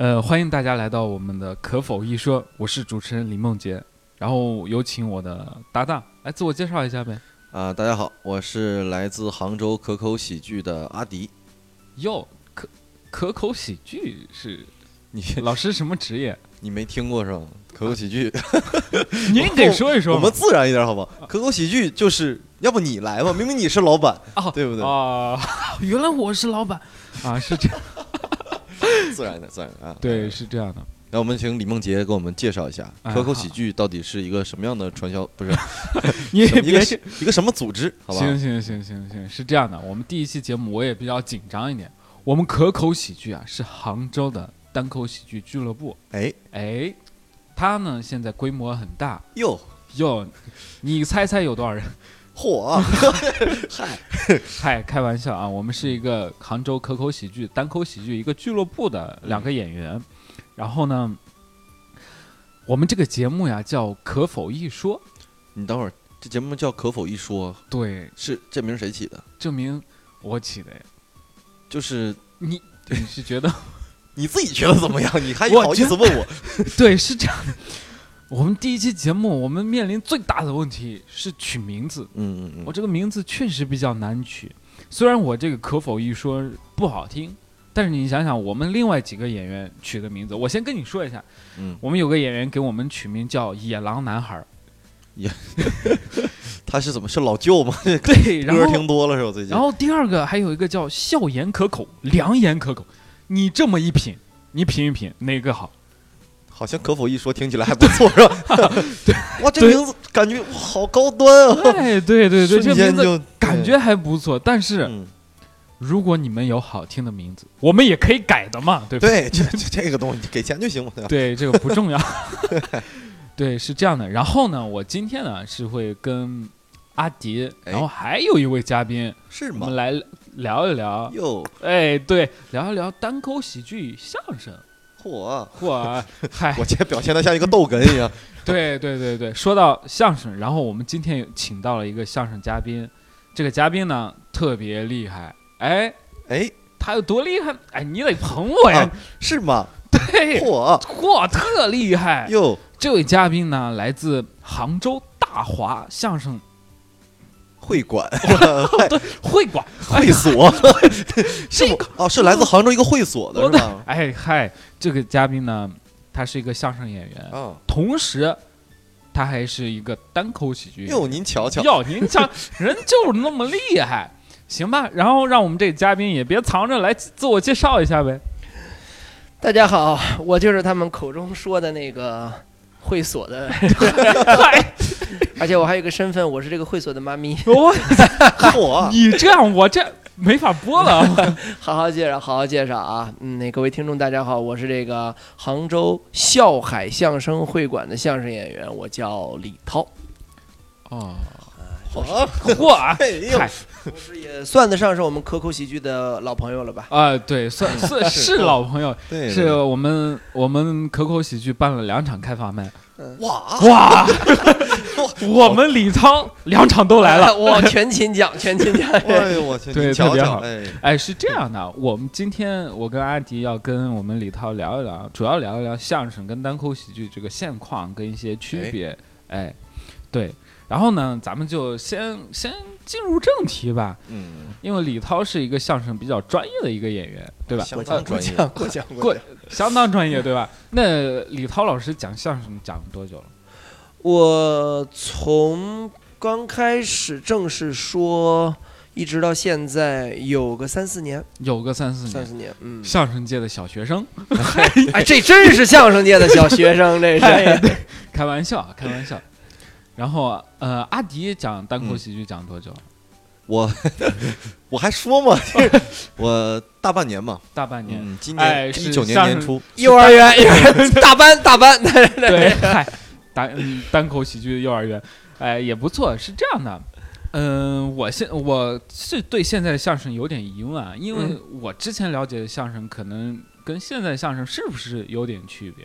呃，欢迎大家来到我们的可否一说，我是主持人李梦洁，然后有请我的搭档来自我介绍一下呗。啊，大家好，我是来自杭州可口喜剧的阿迪。哟，可可口喜剧是你老师什么职业？你没听过是吧？可口喜剧，您得说一说嘛。我们自然一点好不好？可口喜剧就是要不你来吧，明明你是老板，哦对不对？啊，原来我是老板啊，是这样，自然的，自然的啊。对，是这样的。那我们请李梦洁给我们介绍一下哎可口喜剧到底是一个什么样的传销，不是 你也什么一个别一个什么组织？好吧？行行行行行，是这样的，我们第一期节目我也比较紧张一点。我们可口喜剧啊是杭州的单口喜剧俱乐部，哎哎，它呢现在规模很大哟，哟，你猜猜有多少人？嚯啊！嗨，嗨，开玩笑啊，我们是一个杭州可口喜剧单口喜剧一个俱乐部的两个演员，然后呢，我们这个节目呀叫可否一说，你等会儿，这节目叫可否一说，对，是这名谁起的？证明我起的呀，就是你你是觉得？你自己觉得怎么样？你还我好意思问我？对，是这样的。我们第一期节目，我们面临最大的问题是取名字。嗯嗯嗯，我这个名字确实比较难取，虽然我这个可否一说不好听，但是你想想，我们另外几个演员取的名字，我先跟你说一下，嗯，我们有个演员给我们取名叫野狼男孩儿，他是怎么是老舅吗？对，然歌后听多了是吧？最近然后第二个还有一个叫笑颜可口，良言可口，你这么一品，你品一品哪个好？好像可否一说听起来还不错是吧？对，哇，这对名字感觉哇好高端啊！哎，对对对，这名字就感觉还不错，但是。嗯，如果你们有好听的名字，我们也可以改的嘛，对不？对，这这这个东西给钱就行嘛，对这个不重要。对，是这样的。然后呢，我今天呢是会跟阿迪，哎然后还有一位嘉宾，是吗我们？来聊一聊。哟，哎，对，聊一聊单口喜剧相声。嚯！嚯，嗨，我今天表现的像一个逗哏一样。对对对对，说到相声，然后我们今天有请到了一个相声嘉宾，这个嘉宾呢特别厉害，哎，哎，他有多厉害？哎，你得捧我呀啊，是吗？对，嚯！嚯，特厉害！哟，这位嘉宾呢，来自杭州大华相声会馆，对 会馆会所，是吗？哦，是来自杭州一个会所的是吧？哎嗨，这个嘉宾呢，他是一个相声演员，啊，同时他还是一个单口喜剧。哟，您瞧瞧，哟，您瞧，人就是那么厉害，行吧？然后让我们这个嘉宾也别藏着，来自我介绍一下呗。大家好，我就是他们口中说的那个会所的，嗨，而且我还有个身份，我是这个会所的妈咪。我嚯！你这样我这没法播了。好好介绍，好好介绍啊！嗯，那各位听众大家好，我是这个杭州笑海相声会馆的相声演员，我叫李涛，哦，嚯！嚯啊！哎呦，嗨也算得上是我们可口喜剧的老朋友了吧？啊，对，算 是是老朋友，是我们我们可口喜剧办了两场开放麦，哇，哇，我们李沧两场都来了。我全勤奖，全勤奖。哎呦我去，对特别好哎，哎，是这样的，我们今天我跟阿迪要跟我们李涛聊一聊，主要聊一聊相声跟单口喜剧这个现况跟一些区别。哎，对，然后呢，咱们就先先进入正题吧，嗯，因为李涛是一个相声比较专业的一个演员，对吧？相当专业，过奖过相当专业，对吧？那李涛老师讲相声讲多久了？我从刚开始正式说，一直到现在有个三四年，有个三四年。三四年，嗯，相声界的小学生，哎，这真是相声界的小学生，这是。开玩笑，开玩笑。然后，呃，阿迪讲单口喜剧讲多久？我 我还说嘛，我大半年嘛，大半年。嗯，今哎是年一九年年初，幼儿园，幼儿园大班，大班，对对对，嗨，单嗯单口喜剧幼儿园，哎，也不错。是这样的，嗯、我现我是对现在的相声有点疑问啊，因为嗯我之前了解的相声可能跟现在相声是不是有点区别？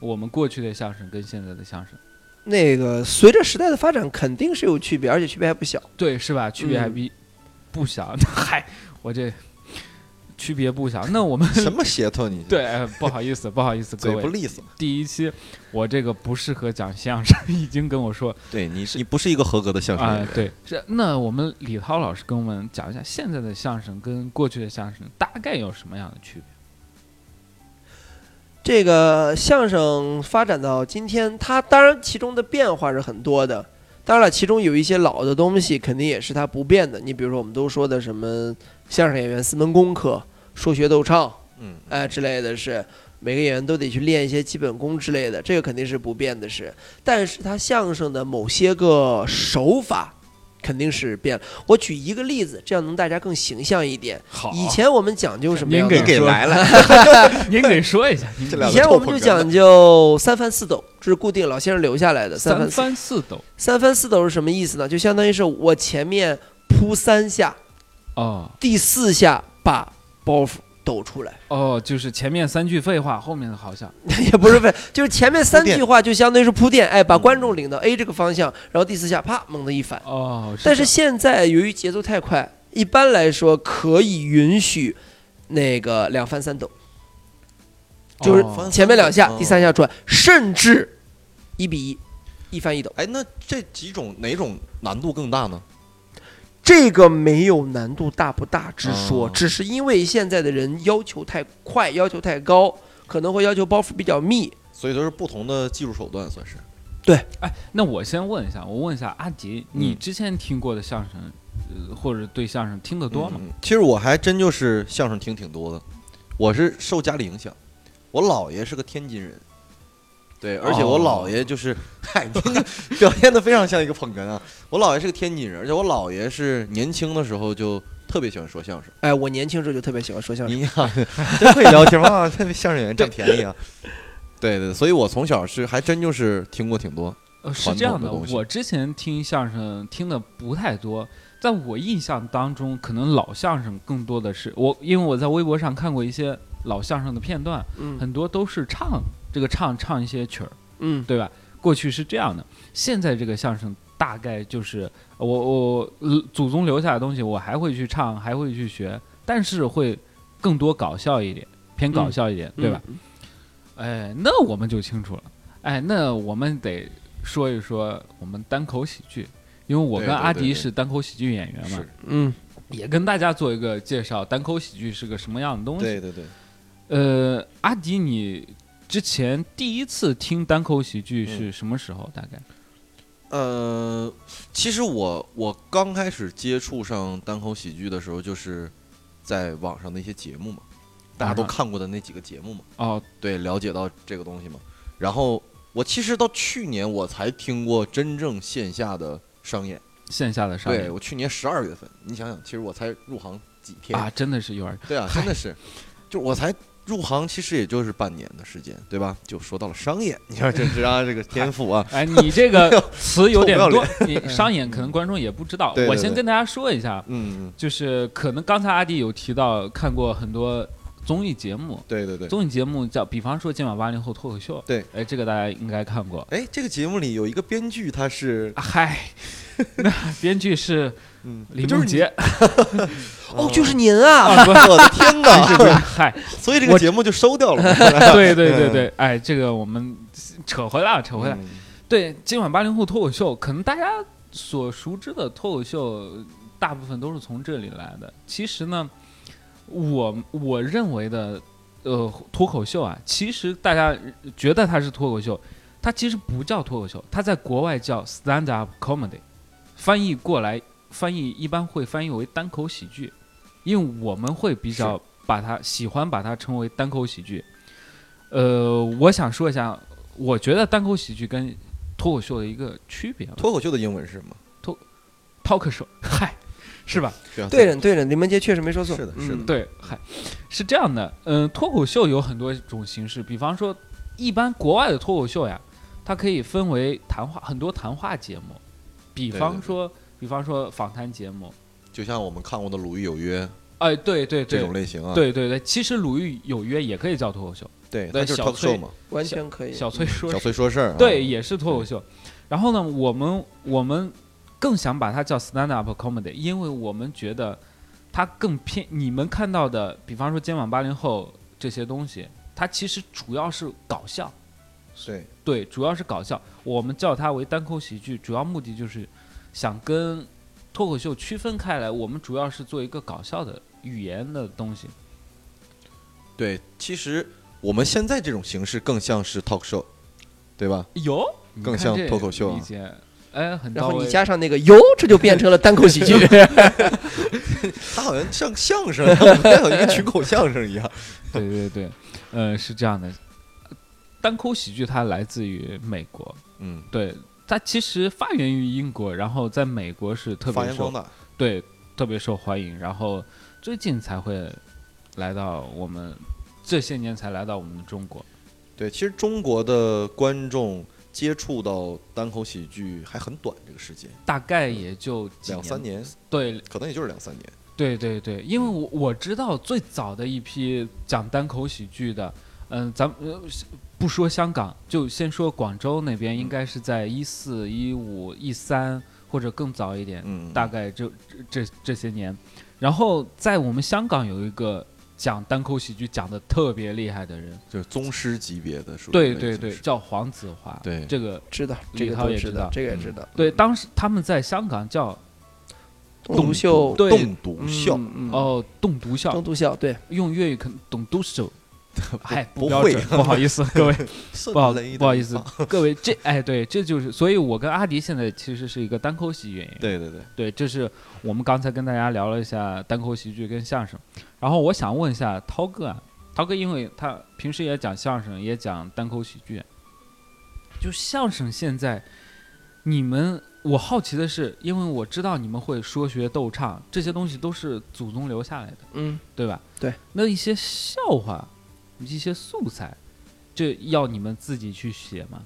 我们过去的相声跟现在的相声，那个随着时代的发展，肯定是有区别，而且区别还不小。对，是吧？区别还嗯比不小。嗨，我这区别不小。那我们什么邪头你？对，哎不好意思，不好意思，各位，嘴不利索。第一期我这个不适合讲相声，已经跟我说对你是，你不是一个合格的相声演员。，啊对，是那我们李涛老师跟我们讲一下现在的相声跟过去的相声大概有什么样的区别？这个相声发展到今天，它当然其中的变化是很多的。当然了，其中有一些老的东西肯定也是它不变的。你比如说，我们都说的什么相声演员四门功课，说学逗唱，嗯，哎之类的是，每个演员都得去练一些基本功之类的，这个肯定是不变的是。但是它相声的某些个手法肯定是变了。我举一个例子，这样能大家更形象一点。好以前我们讲究什么样的您给？说给来了，您给说一下，这两个以前我们就讲究三翻四抖，这是固定老先生留下来的。三三翻四翻四抖三翻四抖是什么意思呢？就相当于是我前面扑三下，哦第四下把包袱抖出来，哦，就是前面三句废话，后面的好像。也不是废，就是前面三句话就相当于是铺垫，哎，把观众领到 A 这个方向，然后第四下啪猛的一反。哦，但是现在由于节奏太快，一般来说可以允许那个两翻三抖，就是哦前面两下，哦第三下转，甚至一比一，一翻一抖。哎，那这几种哪种难度更大呢？这个没有难度大不大之说，哦只是因为现在的人要求太快，要求太高，可能会要求包袱比较密。所以都是不同的技术手段，算是。对哎，那我先问一下，我问一下阿迪，你嗯之前听过的相声，呃，或者对相声听得多吗？嗯其实我还真就是相声听挺多的，我是受家里影响，我姥爷是个天津人，对，而且我姥爷就是，嗨，你表现的非常像一个捧哏啊。我姥爷是个天津人，而且我姥爷是年轻的时候就特别喜欢说相声。哎，我年轻时候就特别喜欢说相声。真会聊天啊，特别相声演员占便宜啊。对对，所以我从小是还真就是听过挺多。呃，是这样的，东西我之前听相声听的不太多，在我印象当中，可能老相声更多的是我，因为我在微博上看过一些老相声的片段，嗯很多都是唱这个唱唱一些曲儿，嗯，对吧？过去是这样的，现在这个相声大概就是我我呃祖宗留下的东西，我还会去唱，还会去学，但是会更多搞笑一点，偏搞笑一点，对吧？嗯？哎，那我们就清楚了。哎，那我们得说一说我们单口喜剧，因为我跟阿迪是单口喜剧演员嘛，是，嗯，也跟大家做一个介绍，单口喜剧是个什么样的东西。对对对。呃，阿迪，你之前第一次听单口喜剧是什么时候？大概？呃，其实我我刚开始接触上单口喜剧的时候，就是在网上的一些节目嘛，大家都看过的那几个节目嘛，哦，对，了解到这个东西嘛。然后我其实到去年我才听过真正线下的商演，线下的商演对演。我去年十二月份，你想想，其实我才入行几天。啊，真的是有点对啊，真的是，就我才入行，其实也就是半年的时间，对吧？就说到了商演，你看 这这啊，这个天赋啊，哎，你这个 词有点多，你商演可能观众也不知道。对对对我先跟大家说一下，嗯，嗯就是可能刚才阿迪有提到看过很多综艺节目，对对对。综艺节目叫，比方说《今晚八零后脱口秀》，对，哎，这个大家应该看过。哎，这个节目里有一个编剧，他是啊嗨，那编剧是嗯，李不就是梦洁 哦，就是您啊，啊，我的天哪！嗨，所以这个节目就收掉了。对对对对，哎，这个我们扯回来了，扯回来。嗯。对，今晚八零后脱口秀，可能大家所熟知的脱口秀，大部分都是从这里来的。其实呢，我我认为的，呃，脱口秀啊，其实大家觉得它是脱口秀，它其实不叫脱口秀，它在国外叫 stand up comedy，翻译过来，翻译一般会翻译为单口喜剧，因为我们会比较把它喜欢把它称为单口喜剧。呃，我想说一下，我觉得单口喜剧跟脱口秀的一个区别脱口秀的英文是什么？脱，talk show，嗨，是吧？对啊对着对。着，林文杰确实没说错。是的是的。嗯，对，嗨，是这样的，嗯、脱口秀有很多种形式，比方说，一般国外的脱口秀呀，它可以分为谈话很多谈话节目，比对对方说，比方说访谈节目，就像我们看过的《鲁豫有约》哎，对对这种类型啊，对对对，其实《鲁豫有约》也可以叫脱口秀，对，那就是小 talk 崔嘛，完全可以。小崔说小崔说事儿啊，对，也是脱口秀。然后呢，我们我们更想把它叫 stand up comedy，因为我们觉得它更偏你们看到的，比方说今晚八零后这些东西，它其实主要是搞笑，对，对，主要是搞笑。我们叫它为单口喜剧，主要目的就是想跟脱口秀区分开来。我们主要是做一个搞笑的语言的东西。对，其实我们现在这种形式更像是 talk show，对吧？有，更像脱口秀啊哎，很然后你加上那个哟，这就变成了单口喜剧。它好像像相声，我们有一个群口相声一样。对对对，呃，是这样的，单口喜剧它来自于美国，嗯，对，它其实发源于英国，然后在美国是特别受。对特别受欢迎，然后最近才会来到我们这些年才来到我们的中国。对，其实中国的观众接触到单口喜剧还很短，这个时间大概也就两三年，对可能也就是两三年。对对对，因为我我知道最早的一批讲单口喜剧的，嗯，咱们、呃、不说香港，就先说广州那边，应该是在一四、一五、一三或者更早一点，嗯，大概这这这这些年。然后在我们香港有一个讲单口喜剧讲的特别厉害的人，就是宗师级别的，属于对对对，叫黄子华。对。这个知道这李涛也知道，这个也知道。对，当时他们在香港叫东独秀，对。动笃笑，嗯，嗯。哦栋笃笑东，独笑，对，用粤语可能懂都手。嗨，不会标准。不好意思，各位，不好顺雷的不好意思，各位，这哎对，这就是，所以我跟阿迪现在其实是一个单口喜剧演员。对对对，对，这是我们刚才跟大家聊了一下单口喜剧跟相声，然后我想问一下涛哥啊，涛哥因为他平时也讲相声，也讲单口喜剧，就相声现在你们，我好奇的是，因为我知道你们会说学逗唱，这些东西都是祖宗留下来的，嗯，对吧？对，那一些笑话，一些素材，这要你们自己去写吗？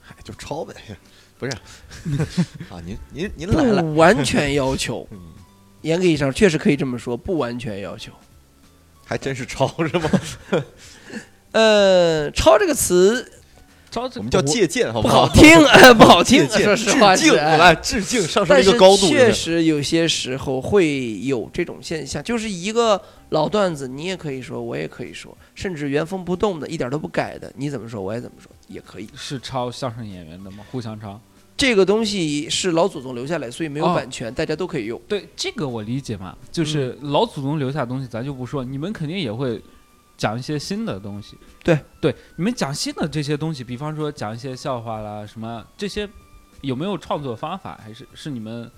嗨，就抄呗，不是 啊？您您您来了，不完全要求，嗯严格意义上确实可以这么说，不完全要求。还真是抄是吗？呃，抄这个词招我们叫借鉴，好不好？好听，哎 不好听借，鉴，说实话致敬，来致敬，上升但是一个高度。确是实有些时候会有这种现象，就是一个老段子，你也可以说，我也可以说，甚至原封不动的，一点都不改的，你怎么说我也怎么说也可以。是抄相声演员的吗？互相抄。这个东西是老祖宗留下来，所以没有哦版权，大家都可以用。对这个我理解嘛，就是老祖宗留下的东西，咱就不说，你们肯定也会讲一些新的东西。对对，你们讲新的这些东西，比方说讲一些笑话啦，什么这些，有没有创作方法？还是是你们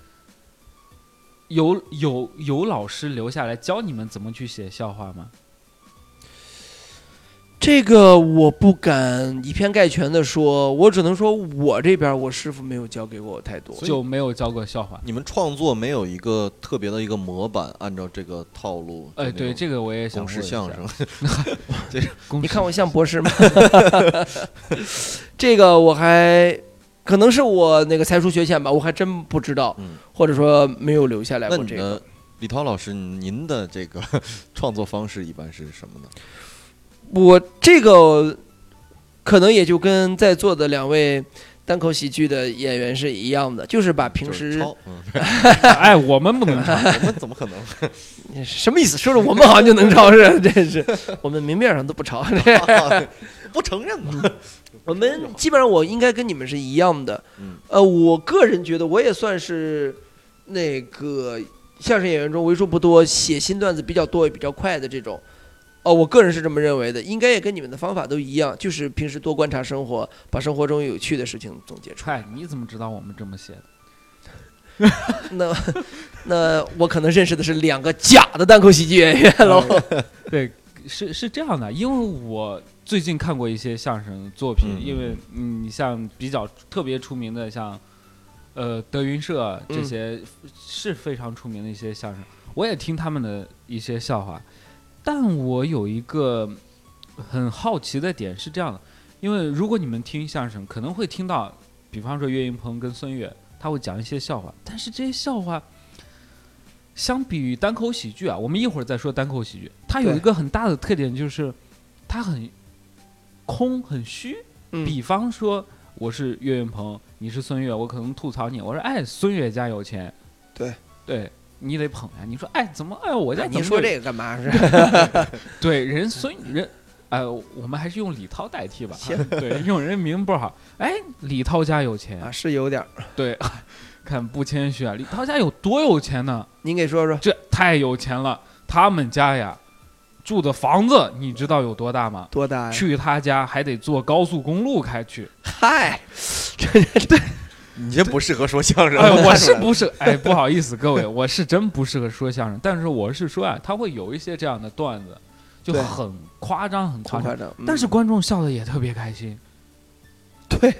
有有有老师留下来教你们怎么去写笑话吗？这个我不敢以偏概全的说，我只能说我这边我师傅没有教给我太多。就没有教过笑话。你们创作没有一个特别的一个模板，按照这个套路。哎，对，这个我也想公问一下式相声，你看我像博士吗？这个我还可能是我那个才疏学浅吧，我还真不知道，嗯，或者说没有留下来那你呢过这个。，李涛老师，您的这个 创作方式一般是什么呢？我这个可能也就跟在座的两位单口喜剧的演员是一样的，就是把平时 哎，我们不能抄。我们怎么可能？什么意思？说着我们好像就能抄是？真是，我们明面上都不抄。不承认嘛？我们基本上我应该跟你们是一样的。嗯呃，我个人觉得我也算是那个相声演员中为数不多写新段子比较多也比较快的这种。哦，我个人是这么认为的，应该也跟你们的方法都一样，就是平时多观察生活，把生活中有趣的事情总结出来。嗨，你怎么知道我们这么写的？那那我可能认识的是两个假的单口喜剧演员喽。对，是是这样的，因为我最近看过一些相声作品，嗯因为嗯，你像比较特别出名的，像呃德云社这嗯些是非常出名的一些相声，我也听他们的一些笑话，但我有一个很好奇的点是这样的，因为如果你们听相声，可能会听到，比方说岳云鹏跟孙越，他会讲一些笑话，但是这些笑话。相比于单口喜剧啊，我们一会儿再说单口喜剧，它有一个很大的特点就是，它很空很虚。嗯比方说，我是岳云鹏，你是孙越，我可能吐槽你，我说哎，孙越家有钱。对对，你得捧呀。你说，哎，怎么，哎，我家你说这个干嘛？是 对人孙人，哎，我们还是用李涛代替吧。行对，用人名不好。哎，李涛家有钱，啊，是有点儿。对，看不谦虚啊。李涛家有多有钱呢？您给说说。这太有钱了。他们家呀，住的房子你知道有多大吗？多大呀？去他家还得坐高速公路开去。嗨，你这不适合说相声。哎，我是不是？哎，不好意思，各位，我是真不适合说相声。但是我是说啊，他会有一些这样的段子，就很夸张，很夸张。夸张。嗯但是观众笑的也特别开心，对，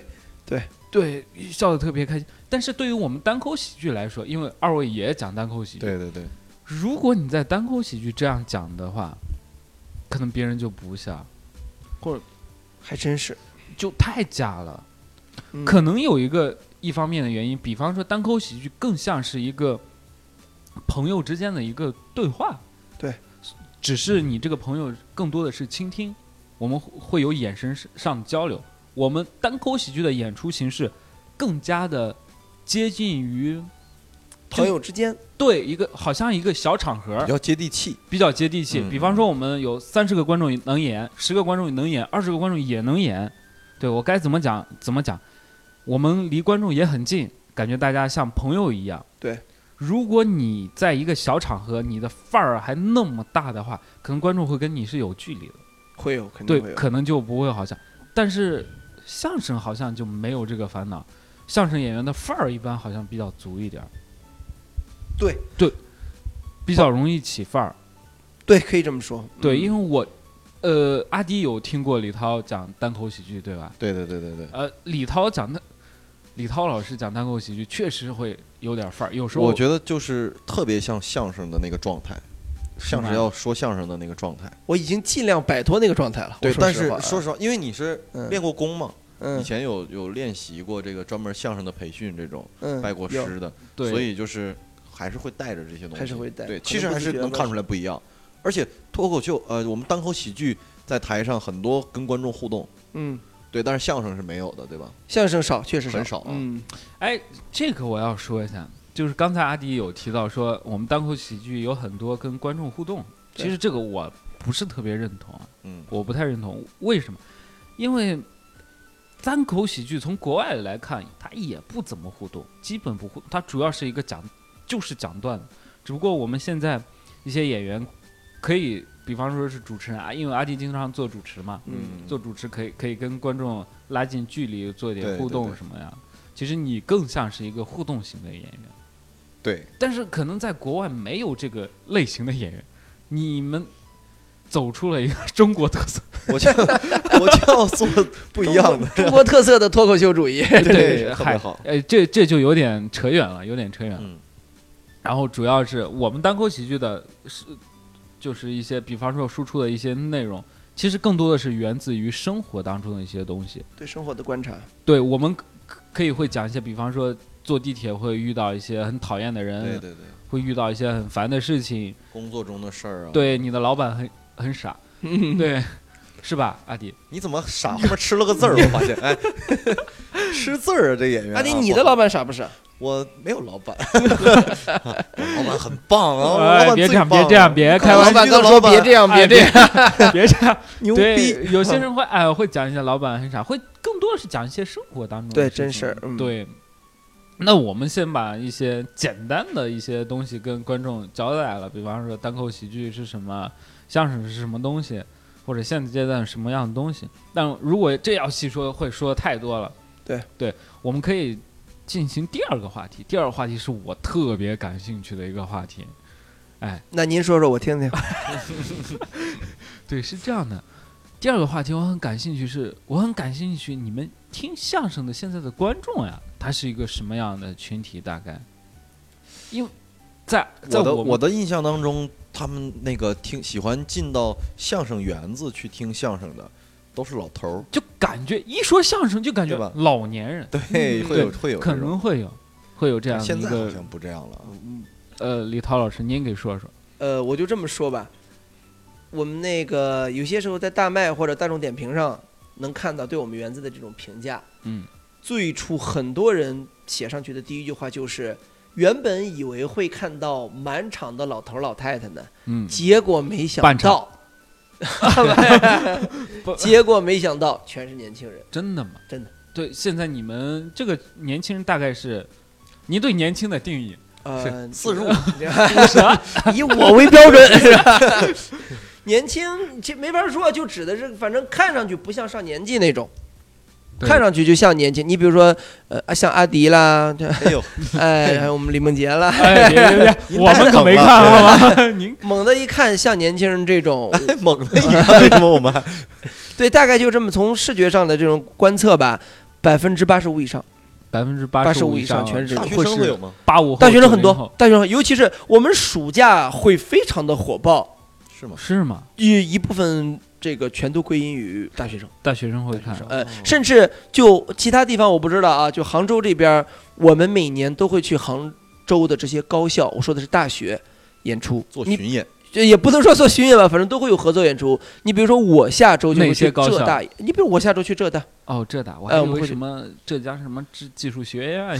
对，对笑的特别开心。但是对于我们单口喜剧来说，因为二位也讲单口喜剧，对对对，如果你在单口喜剧这样讲的话，可能别人就不笑，或者还真是。就太假了。嗯可能有一个一方面的原因，比方说单口喜剧更像是一个朋友之间的一个对话，对，只是你这个朋友更多的是倾听，我们会有眼神上的交流。我们单口喜剧的演出形式更加的接近于朋友之间，对一个好像一个小场合比，较接地气。比较接地气。嗯比方说，我们有三十个观众能演，十个观众能演，二十个观众也能演。对我该怎么讲怎么讲，我们离观众也很近，感觉大家像朋友一样。对，如果你在一个小场合，你的范儿还那么大的话，可能观众会跟你是有距离的，会有肯定对会，有。可能就不会好像。但是相声好像就没有这个烦恼，相声演员的范儿一般好像比较足一点儿，对比较容易起范儿。对，可以这么说。对，嗯因为我，呃，阿迪有听过李涛讲单口喜剧，对吧？对对对对对。呃，李涛讲的，李涛老师讲单口喜剧确实会有点范儿，有时候我觉得就是特别像相声的那个状态，相声要说相声的那个状态。我已经尽量摆脱那个状态了。对，但是我说实话因为你是嗯练过功嘛，嗯以前有有练习过这个专门相声的培训，这种嗯拜过师的，对，所以就是还是会带着这些东西，还是会带对，其实还是能看出来不一样。而且脱口秀，呃，我们单口喜剧在台上很多跟观众互动，嗯，对，但是相声是没有的，对吧？相声少，确实很少啊嗯，哎，这个我要说一下，就是刚才阿迪有提到说，我们单口喜剧有很多跟观众互动，其实这个我不是特别认同啊，嗯，我不太认同，为什么？因为单口喜剧从国外来看，它也不怎么互动，基本不互，它主要是一个讲，就是讲段子。只不过我们现在一些演员可以，比方说是主持人啊，因为阿迪经常做主持嘛，嗯做主持可以可以跟观众拉近距离，做一点互动什么呀。其实你更像是一个互动型的演员，对，但是可能在国外没有这个类型的演员，你们走出了一个中国特色。我就我就要做不一样的，中国特色的脱口秀主义。对特别好哎，这这就有点扯远了，有点扯远了。嗯然后主要是我们单口喜剧的是，就是一些，比方说输出的一些内容，其实更多的是源自于生活当中的一些东西。对生活的观察，对我们可可以会讲一些，比方说坐地铁会遇到一些很讨厌的人，对对对，会遇到一些很烦的事情，工作中的事儿啊，，对你的老板很很傻，对，是吧，阿迪？你怎么傻后面吃了个字儿？我发现，哎，吃字儿啊，这演员啊。阿迪，你的老板傻不傻？我没有老板，我 老板很棒啊，老哎，板别这样，别这样，别开老玩笑，板刚说别这样，别这样。别 这样。牛逼，，有些人会哎会讲一些老板很傻，会更多的是讲一些生活当中的对真事儿嗯对，那我们先把一些简单的一些东西跟观众交代了，比方说单口喜剧是什么，相声是什么东西，或者现阶段什么样的东西。但如果这要细说，会说太多了。对对，我们可以进行第二个话题。第二个话题是我特别感兴趣的一个话题。哎，那您说说我听听。对，是这样的。第二个话题我很感兴趣是，我很感兴趣你们听相声的现在的观众呀，他是一个什么样的群体？大概，因为在在我们我的我的印象当中，他们那个听喜欢进到相声园子去听相声的，都是老头儿，就感觉一说相声就感觉吧？老年人，对，会有会有可能会有会有这样的一个现在好像不这样了。呃，李涛老师您给说说。呃，我就这么说吧，我们那个有些时候在大麦或者大众点评上能看到对我们园子的这种评价。嗯，最初很多人写上去的第一句话就是：“原本以为会看到满场的老头儿老太太呢，嗯，结果没想半场。到，不 结果没想到全是年轻人。真的吗？真的。对，现在你们这个年轻人大概是，您对年轻的定义呃，四十五，以我为标准是吧？年轻这没法说，就指的是反正看上去不像上年纪那种，对看上去就像年轻。你比如说，呃，像阿迪啦，这 哎呦，哎，还有我们李梦洁啦，哎，别别别，我们可没看好吗？您猛的一看像年轻人这种，太猛的一看为什么我们还对，大概就这么从视觉上的这种观测吧，百分之八十五以上，百分之八八十五以上上全是大学生会有吗？八五大学生很，多大学生尤其是我们暑假会非常的火爆，是吗？是吗？一一部分这个全都归因于大学生。大学生会看，呃哦，甚至就其他地方我不知道啊，就杭州这边，我们每年都会去杭州的这些高校，我说的是大学演出，做巡演，这也不能说做巡演吧，反正都会有合作演出。你比如说我下周就会去哪些高校浙大，你比如我下周去浙大，哦，浙大，我还为什么浙江什么技技术学院啊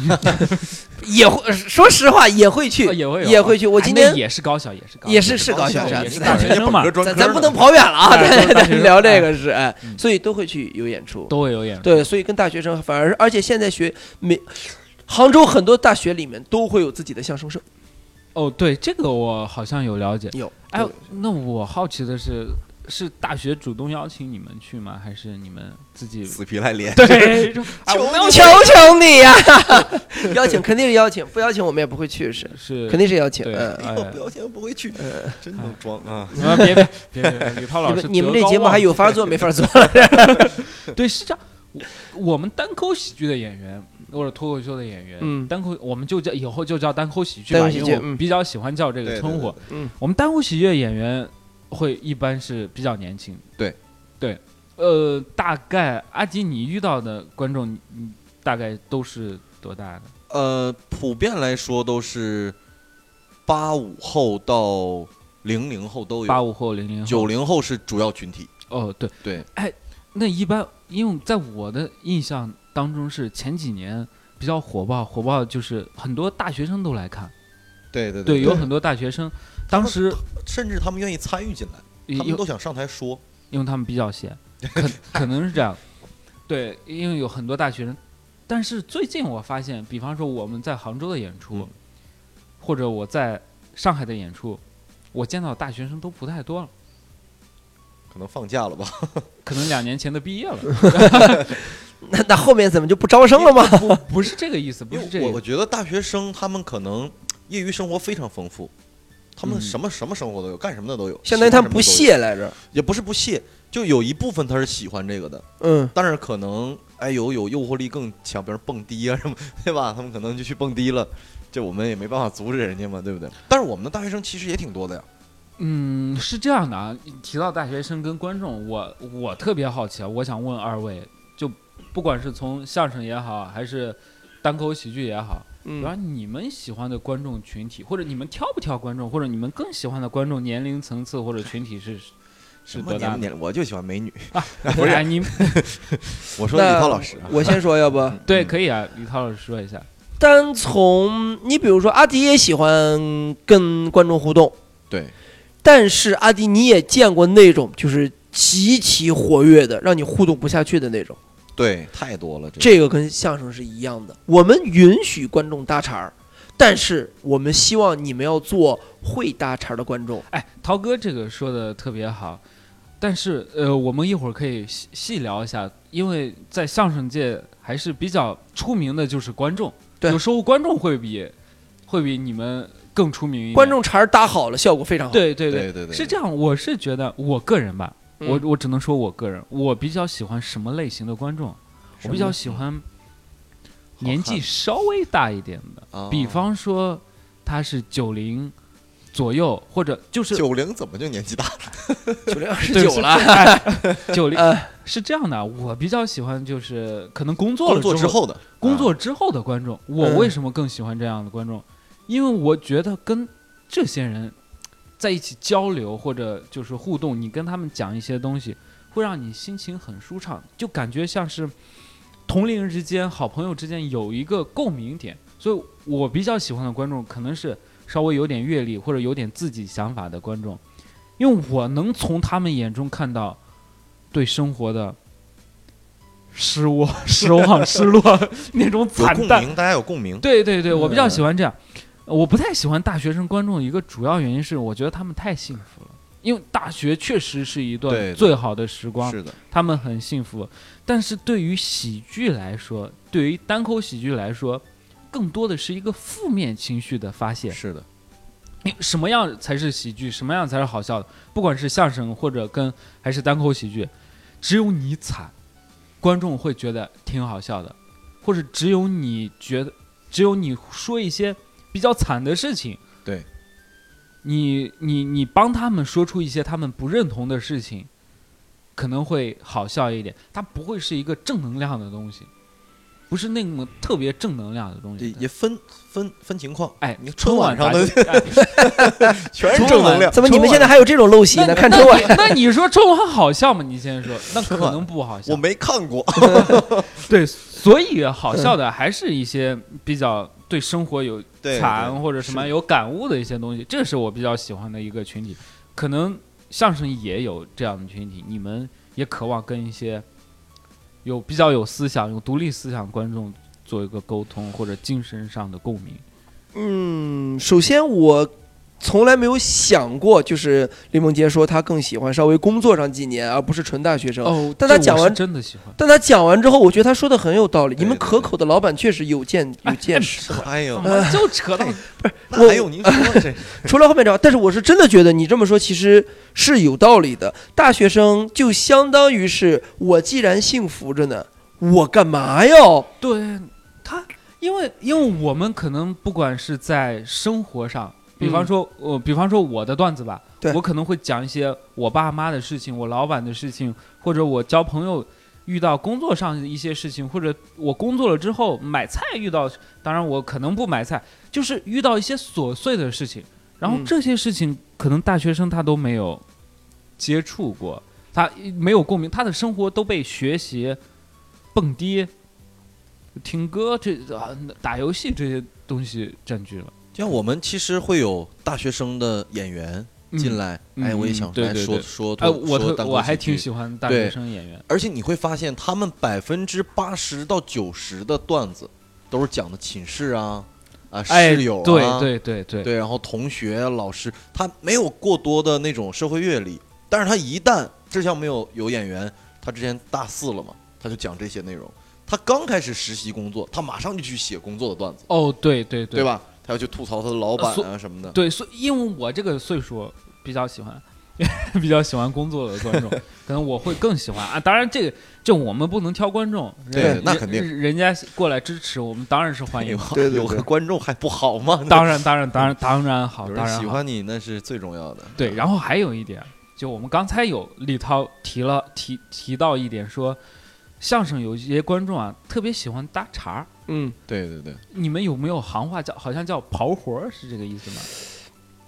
也会说实话也会去，哦也会也会去。我今天也是高校，也是高校，也是是高校也是大学生嘛，专科咱咱不能跑远了啊，对对都是大学生聊这个是哎嗯，所以都会去有演出。都会有演出。对，所以跟大学生反而，而且现在学每杭州很多大学里面都会有自己的相声社，哦，对，这个我好像有了解。有。哎，那我好奇的是，是大学主动邀请你们去吗？还是你们自己？死皮赖脸。对，求求你呀、邀请肯定是邀请，不邀请我们也不会去，是是肯定是邀请。对嗯，不邀请不会去，真能装啊！啊，别别别别，李涛老师你们这节目还有法做没法做？对，是这样。我我们单口喜剧的演员或者脱口秀的演员，嗯。单口我们就叫以后就叫单口喜剧吧，因为我比较喜欢叫这个称呼。嗯，我们单口喜剧的演员会一般是比较年轻。对。对，呃，大概阿吉你遇到的观众，大概都是多大的？呃，普遍来说都是八五后到零零后都有，八五后、零零后、九零后是主要群体。哦，对，对，哎那一般因为在我的印象当中是前几年比较火爆，火爆就是很多大学生都来看，对对对，有很多大学生，当时甚至他们愿意参与进来，他们都想上台说。因为他们比较闲，可可能是这样。对，因为有很多大学生，但是最近我发现，比方说我们在杭州的演出，嗯或者我在上海的演出，我见到大学生都不太多了，可能放假了吧？可能两年前都毕业了。那那后面怎么就不招生了吗？不，不是这个意思，不因是这个我我觉得大学生他们可能业余生活非常丰富，他们嗯什么什么生活都有，干什么的都有。相当于他们不屑来着。也不是不屑，就有一部分他是喜欢这个的，嗯，但是可能哎有有诱惑力更强，比如蹦迪啊什么，对吧？他们可能就去蹦迪了，这我们也没办法阻止人家嘛，对不对？但是我们的大学生其实也挺多的呀。嗯，是这样的啊。提到大学生跟观众，我我特别好奇啊，我想问二位，就不管是从相声也好，还是单口喜剧也好，比方嗯，你们喜欢的观众群体，或者你们挑不挑观众，或者你们更喜欢的观众年龄层次或者群体是 是什么多大的？年？我就喜欢美女。不是，你我说李涛老师啊，我先说，要不对，嗯可以啊，李涛老师说一下。单从你比如说阿迪也喜欢跟观众互动，对，但是阿迪你也见过那种就是极其活跃的，让你互动不下去的那种。对，太多了。这这个跟相声是一样的，我们允许观众搭茬儿，但是我们希望你们要做会搭茬儿的观众。哎，涛哥这个说的特别好，但是呃，我们一会儿可以细细聊一下，因为在相声界还是比较出名的就是观众，对有时候观众会比会比你们更出名一点。观众茬儿搭好了，效果非常好。，对对对对对是这样。我是觉得我个人吧，嗯我我只能说我个人，我比较喜欢什么类型的观众？我比较喜欢年纪稍微大一点的，啊比方说他是九零左右，或者就是九零怎么就年纪大了？九零二十九了。是九零呃，是这样的，我比较喜欢就是可能工作了工作之后，的工作之后的观众。我嗯为什么更喜欢这样的观众？因为我觉得跟这些人在一起交流或者就是互动，你跟他们讲一些东西，会让你心情很舒畅，就感觉像是同龄人之间、好朋友之间有一个共鸣点。所以我比较喜欢的观众可能是稍微有点阅历或者有点自己想法的观众，因为我能从他们眼中看到对生活的失望、失望、失落 那种惨淡。大家有共鸣。对对对，我比较喜欢这样。我不太喜欢大学生观众的，一个主要原因是我觉得他们太幸福了，因为大学确实是一段最好的时光，是的，他们很幸福。但是对于喜剧来说，对于单口喜剧来说，更多的是一个负面情绪的发泄。是的，你什么样才是喜剧？什么样才是好笑的？不管是相声或者跟还是单口喜剧，只有你惨，观众会觉得挺好笑的，或者只有你觉得，只有你说一些比较惨的事情，对，你你你帮他们说出一些他们不认同的事情，可能会好笑一点。它不会是一个正能量的东西，不是那么特别正能量的东西。也分分分情况。哎，你春春晚上咱的全是正能量，怎么你们现在还有这种陋习呢？看春晚，那你说春晚好笑吗？你先说，那可能不好笑。我没看过。对，所以好笑的还是一些比较对生活有 对，惨或者什么有感悟的一些东西，这是我比较喜欢的一个群体。可能相声也有这样的群体，你们也渴望跟一些有比较有思想、有独立思想观众做一个沟通或者精神上的共鸣。嗯，首先我从来没有想过，就是林梦洁说她更喜欢稍微工作上几年，而不是纯大学生。哦，但他这我是讲完真的喜欢。但他讲完之后，我觉得他说的很有道理。你们可口的老板确实有见有见识。哎呦，就扯到 不是还有您说这？除了后面这，但是我是真的觉得你这么说其实是有道理的。大学生就相当于是我既然幸福着呢，我干嘛要？对他，因为因为我们可能不管是在生活上，比方嗯。说，我、比方说我的段子吧，我可能会讲一些我爸妈的事情，我老板的事情，或者我交朋友遇到工作上的一些事情，或者我工作了之后买菜遇到，当然我可能不买菜，就是遇到一些琐碎的事情，然后嗯。这些事情可能大学生他都没有接触过，他没有共鸣，他的生活都被学习、蹦迪、听歌这啊打游戏这些东西占据了。像我们其实会有大学生的演员进来，哎，我也想来说说哎，脱，我我还挺喜欢大学生演员。而且你会发现，他们百分之八十到九十的段子都是讲的寝室啊啊哎，室友啊，对对对对对，然后同学、老师，他没有过多的那种社会阅历，但是他一旦就像没有有演员，他之前大四了嘛，他就讲这些内容。他刚开始实习工作，他马上就去写工作的段子，哦，对对对对吧？他要去吐槽他的老板啊什么的。对，所以因为我这个岁数比较喜欢，比较喜欢工作的观众，可能我会更喜欢啊。当然，这个这我们不能挑观众，对人那肯定人人家过来支持我们，当然是欢迎。对对对有个观众还不好吗？当然，当然，当然，当然好，有当然喜欢你那是最重要的。对，然后还有一点，就我们刚才有李涛提了提提到一点说，相声有一些观众啊特别喜欢搭茬儿。嗯，对对对，你们有没有行话叫好像叫刨活儿是这个意思吗？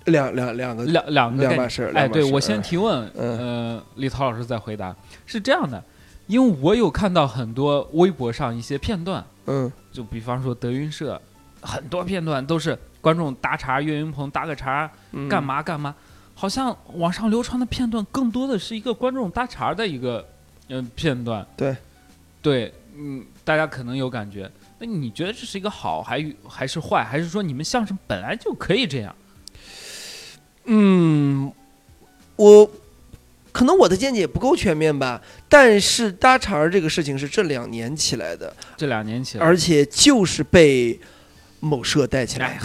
两两两个两两个两码事儿。哎，对我先嗯提问，嗯呃，李涛老师再回答。是这样的，因为我有看到很多微博上一些片段，嗯就比方说德云社，很多片段都是观众搭茬，岳云鹏搭个茬，嗯干嘛干嘛，好像网上流传的片段更多的是一个观众搭茬的一个嗯、呃片段。对，对，嗯，大家可能有感觉。那你觉得这是一个好还还是坏，还是说你们相声本来就可以这样？嗯，我可能我的见解不够全面吧，但是搭茬儿这个事情是这两年起来的，这两年起来，而且就是被某社带起来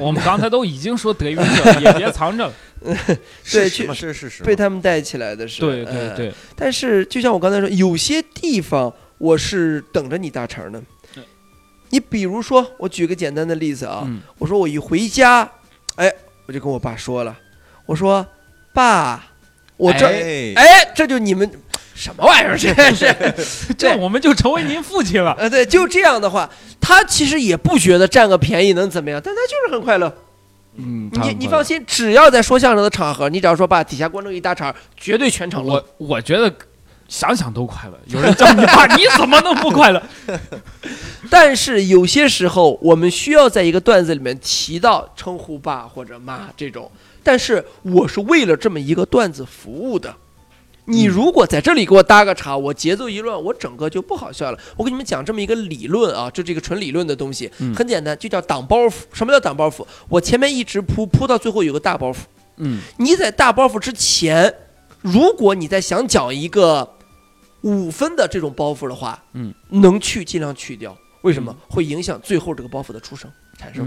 我们刚才都已经说德云社了，也别藏着了。对去是？是是是，被他们带起来的是，对对嗯对，但是就像我刚才说，有些地方我是等着你搭茬儿呢对。你比如说，我举个简单的例子啊，嗯，我说我一回家，哎，我就跟我爸说了，我说爸，我这儿哎哎，这就你们什么玩意儿？这 是 这我们就成为您父亲了。呃，对，就这样的话，他其实也不觉得占个便宜能怎么样，但他就是很快乐。嗯，你你放心，只要在说相声的场合，你只要说爸，底下观众一搭茬，绝对全场乐。我我觉得想想都快乐。有人叫你爸，你怎么能不快乐？但是有些时候，我们需要在一个段子里面提到称呼爸或者妈这种，但是我是为了这么一个段子服务的。你如果在这里给我搭个茬，我节奏一乱，我整个就不好笑了。我给你们讲这么一个理论啊，就这个纯理论的东西，嗯很简单，就叫挡包袱。什么叫挡包袱？我前面一直铺，铺到最后有个大包袱。嗯你在大包袱之前，如果你在想讲一个五分的这种包袱的话，嗯，能去尽量去掉。为什么？会影响最后这个包袱的出生产生。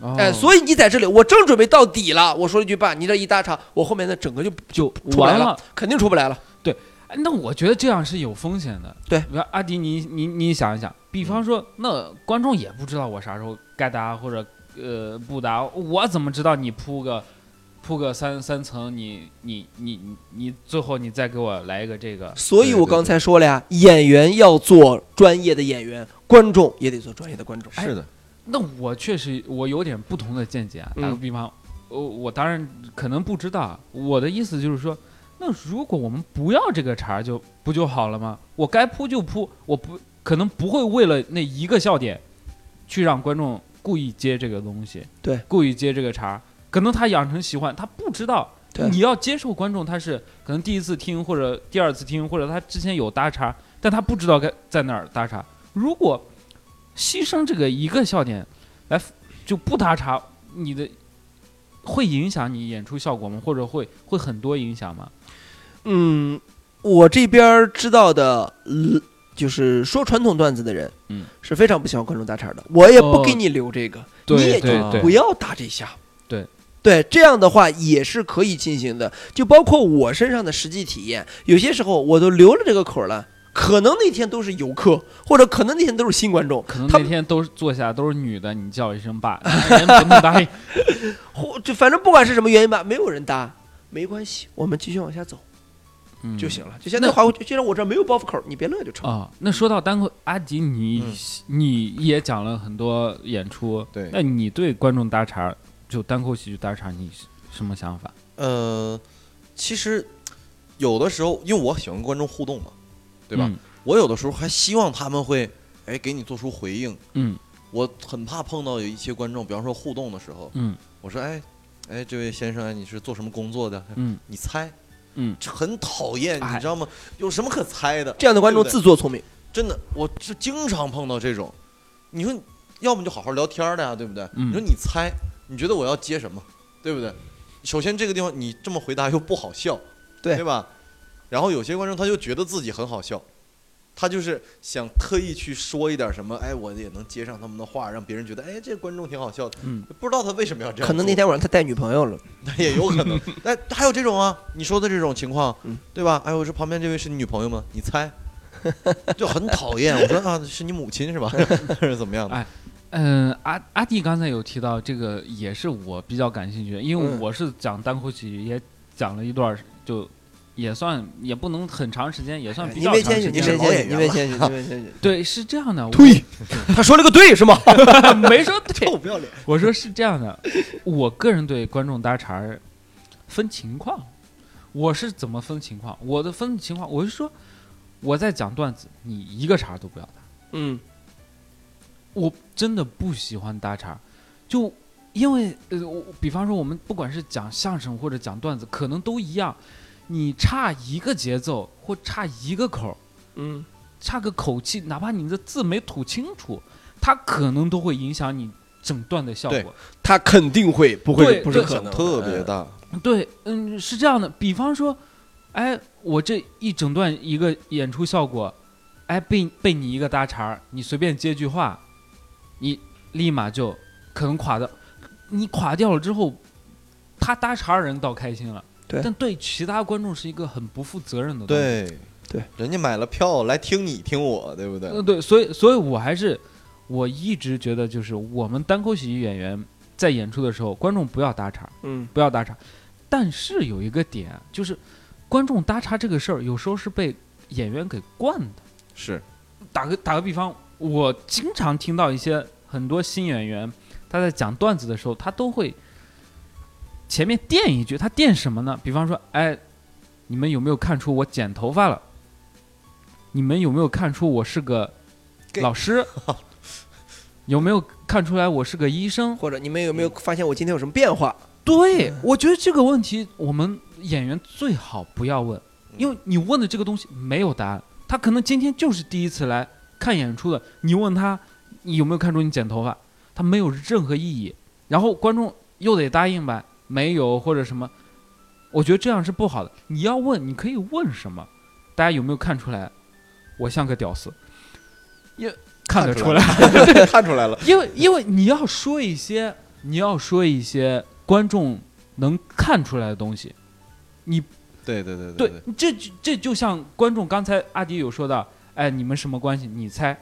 嗯，哎，所以你在这里，我正准备到底了，我说一句爸，你这一搭茬，我后面的整个就就出来了完了。肯定出不来了。对那我觉得这样是有风险的。对比如阿迪，你你你想一想，比方说，那观众也不知道我啥时候该答或者呃不答，我怎么知道你铺个铺个三三层，你你你你你最后你再给我来一个这个，所以我刚才说了呀，演员要做专业的演员，观众也得做专业的观众。哎是的，那我确实我有点不同的见解啊。打个嗯比方，我我当然可能不知道啊，我的意思就是说，那如果我们不要这个茬儿就不就好了吗？我该铺就铺，我不可能不会为了那一个笑点，去让观众故意接这个东西，对，故意接这个茬儿，可能他养成习惯，他不知道。你要接受观众，他是可能第一次听或者第二次听，或者他之前有搭茬，但他不知道该在哪儿搭茬。如果牺牲这个一个笑点来就不搭茬，你的会影响你演出效果吗？或者会会很多影响吗？嗯，我这边知道的，呃就是说传统段子的人，嗯，是非常不喜欢观众搭茬的。我也不哦给你留这个，对你也就不要搭这下。对对，这样的话也是可以进行的。就包括我身上的实际体验，有些时候我都留了这个口儿了。可能那天都是游客，或者可能那天都是新观众，可能那天都是坐下都是女的，你叫一声爸，人不能答应。或就反正不管是什么原因吧，没有人搭，没关系，我们继续往下走嗯就行了。就现在话，既然我这儿没有包袱口儿，你别乐就成。啊、那说到单口，阿迪你、嗯你也讲了很多演出，对那你对观众搭茬，就单口喜剧搭场，你是什么想法？呃，其实有的时候，因为我喜欢跟观众互动嘛，对吧？嗯我有的时候还希望他们会，哎，给你做出回应。嗯我很怕碰到有一些观众，比方说互动的时候，嗯我说，哎，哎，这位先生，哎，你是做什么工作的？嗯你猜，嗯，很讨厌，哎你知道吗？有什么可猜的？这样的观众自作聪明，真的，我是经常碰到这种。你说，要么就好好聊天的呀，对不对？嗯你说你猜，你觉得我要接什么，对不对？首先这个地方你这么回答又不好笑，对对吧？然后有些观众他就觉得自己很好笑，他就是想特意去说一点什么，哎，我也能接上他们的话，让别人觉得，哎，这个观众挺好笑的。嗯，不知道他为什么要这样，可能那天晚上他带女朋友了。那 也有可能。哎，还有这种啊，你说的这种情况，嗯对吧？哎，我说旁边这位是你女朋友吗？你猜，就很讨厌。我说啊，是你母亲是吧？还是怎么样的？哎嗯，阿阿弟刚才有提到这个，也是我比较感兴趣的，因为嗯我是讲单口喜剧，也讲了一段，就也算也不能很长时间，也算比较长时间你别谦虚，老演员您别谦虚，您别谦虚。对，是这样的，对，他说了个对是吗？没说对，臭不要脸！我说是这样的，我个人对观众搭茬儿分情况，我是怎么分情况？我的分情况，我是说我在讲段子，你一个茬都不要搭，嗯，我真的不喜欢搭茬，就因为呃，我比方说我们不管是讲相声或者讲段子，可能都一样，你差一个节奏或差一个口，嗯，差个口气，哪怕你的字没吐清楚，它可能都会影响你整段的效对果。他肯定会，不会不是可能，特别大，对，嗯，是这样的。比方说，哎，我这一整段一个演出效果，哎，被被你一个搭茬，你随便接句话，你立马就可能垮的。你垮掉了之后，他搭茬人倒开心了，对但对其他观众是一个很不负责任的东西。对对，人家买了票来听你听我，对不对？呃，对，所以，所以我还是我一直觉得，就是我们单口喜剧演员在演出的时候，观众不要搭茬，嗯，不要搭茬。但是有一个点，就是观众搭茬这个事儿，有时候是被演员给惯的。是，打个打个比方，我经常听到一些很多新演员，他在讲段子的时候，他都会前面垫一句，他垫什么呢？比方说，哎，你们有没有看出我剪头发了？你们有没有看出我是个老师？有没有看出来我是个医生？或者你们有没有发现我今天有什么变化？对，我觉得这个问题我们演员最好不要问，因为你问的这个东西没有答案。他可能今天就是第一次来看演出的，你问他你有没有看出你剪头发，他没有任何意义。然后观众又得答应吧，没有或者什么，我觉得这样是不好的。你要问，你可以问什么？大家有没有看出来我像个屌丝？也看得出来，看出来了，因为因为你要说一些，你要说一些观众能看出来的东西。你对对对对，这这就像观众刚才阿迪有说到，哎，你们什么关系？你猜，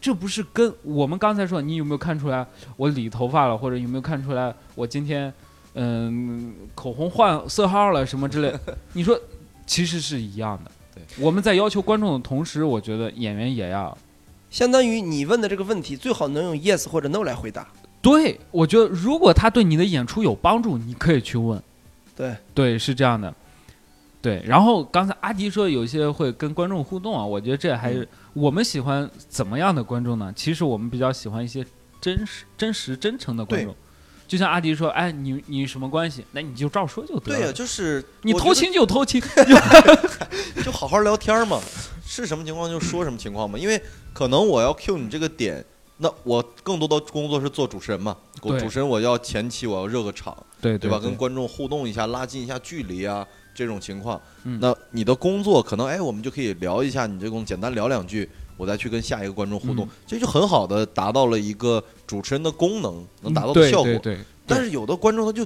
这不是跟我们刚才说，你有没有看出来我理头发了，或者有没有看出来我今天嗯口红换色号了什么之类？你说其实是一样的。对，我们在要求观众的同时，我觉得演员也要。相当于你问的这个问题，最好能用 yes 或者 no 来回答。对，我觉得如果他对你的演出有帮助，你可以去问。对对，是这样的。对，然后刚才阿迪说有些会跟观众互动啊，我觉得这还是我们喜欢怎么样的观众呢？其实我们比较喜欢一些真实、真实、真诚的观众。就像阿迪说，哎，你你什么关系？那你就照说就得了。对呀，就是你偷情就偷情 就好好聊天嘛，是什么情况就说什么情况嘛。因为可能我要 cue 你这个点，那我更多的工作是做主持人嘛。对主持人我要前期我要热个场，对对吧？对跟观众互动一下，拉近一下距离啊，这种情况。嗯。那你的工作可能哎，我们就可以聊一下你这种简单聊两句，我再去跟下一个观众互动，嗯。这就很好的达到了一个主持人的功能能达到的效果。对对，但是有的观众他就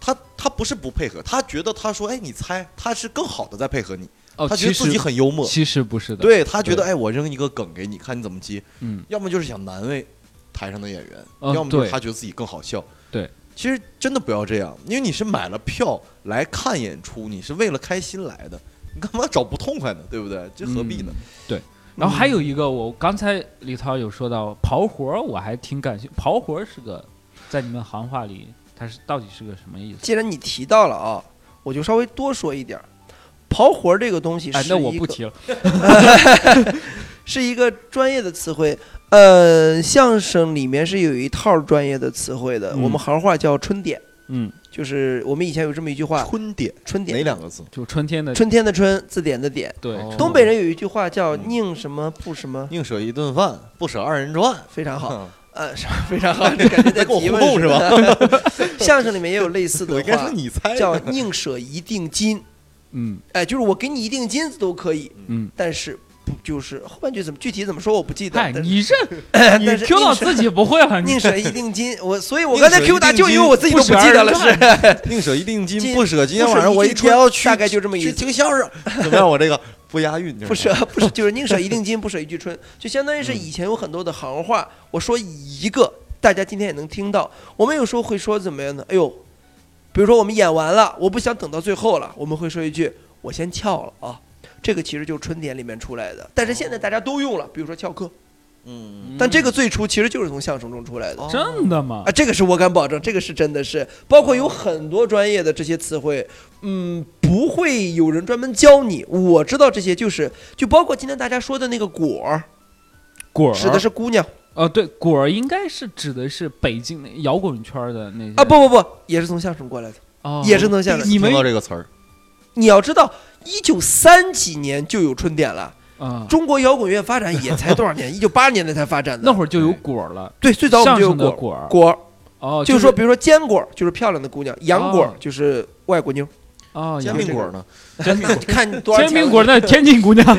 他他不是不配合，他觉得他说哎你猜，他是更好的在配合你，哦，他觉得自己很幽默，其实不是的。，对他觉得对哎我扔一个梗给你看你怎么接，嗯，要么就是想难为台上的演员，嗯要么就是他觉得自己更好笑。对，其实真的不要这样，因为你是买了票来看演出，你是为了开心来的，你干嘛找不痛快呢？对不对？这何必呢？对然后还有一个，我刚才李涛有说到刨活儿，我还挺感兴趣。刨活儿是个，在你们行话里，它是到底是个什么意思？既然你提到了啊，我就稍微多说一点儿。刨活儿这个东西是哎，那我不提了。是一个专业的词汇。呃，相声里面是有一套专业的词汇的，嗯。我们行话叫春点，嗯，就是我们以前有这么一句话，春点春点，哪两个字？就春天的春天的春，字典的典。对。哦。东北人有一句话叫嗯。宁什么不什么，宁舍一顿饭，不舍二人转。非常好，哼呃，是 非常好，这感觉在跟我提问互动是吧？相声里面也有类似的我应该说话，你猜叫宁舍一锭金，嗯。哎，就是我给你一锭金子都可以，嗯，但是不就是后半句怎么具体怎么说我不记得，嗨，但是你这 你 Q 到自己不会了，你宁舍一锭金，我所以我刚才 Q 答就因为我自己都不记得了，是 宁舍一锭金，金不舍今天晚上我一一锭春天要去，大概就这么意去思听相声，怎么样？我这个不押韵，不舍不是就是宁舍一锭金，不舍一句春，就相当于是以前有很多的行话，我说一个，大家今天也能听到。我们有时候会说怎么样呢？哎呦，比如说我们演完了，我不想等到最后了，我们会说一句“我先翘了啊”，这个其实就是春典里面出来的，但是现在大家都用了，比如说翘课，嗯，但这个最初其实就是从相声中出来的。哦真的吗啊，？这个是我敢保证，这个是真的是，包括有很多专业的这些词汇，嗯，不会有人专门教你。我知道这些，就是就包括今天大家说的那个果儿，果儿指的是姑娘呃，对，果儿应该是指的是北京那摇滚圈的那些啊，不不不，也是从相声过来的，哦也是从相声。你们听到这个词儿，你要知道，一九三几年就有春点了，啊，中国摇滚乐发展也才多少年？一九八年代才发展的。那会儿就有果儿了，对，最早我们就有果果儿。就是说，比如说坚果就是漂亮的姑娘，洋果就是外国妞。哦，煎 饼果呢？看多少煎饼果那天津姑娘，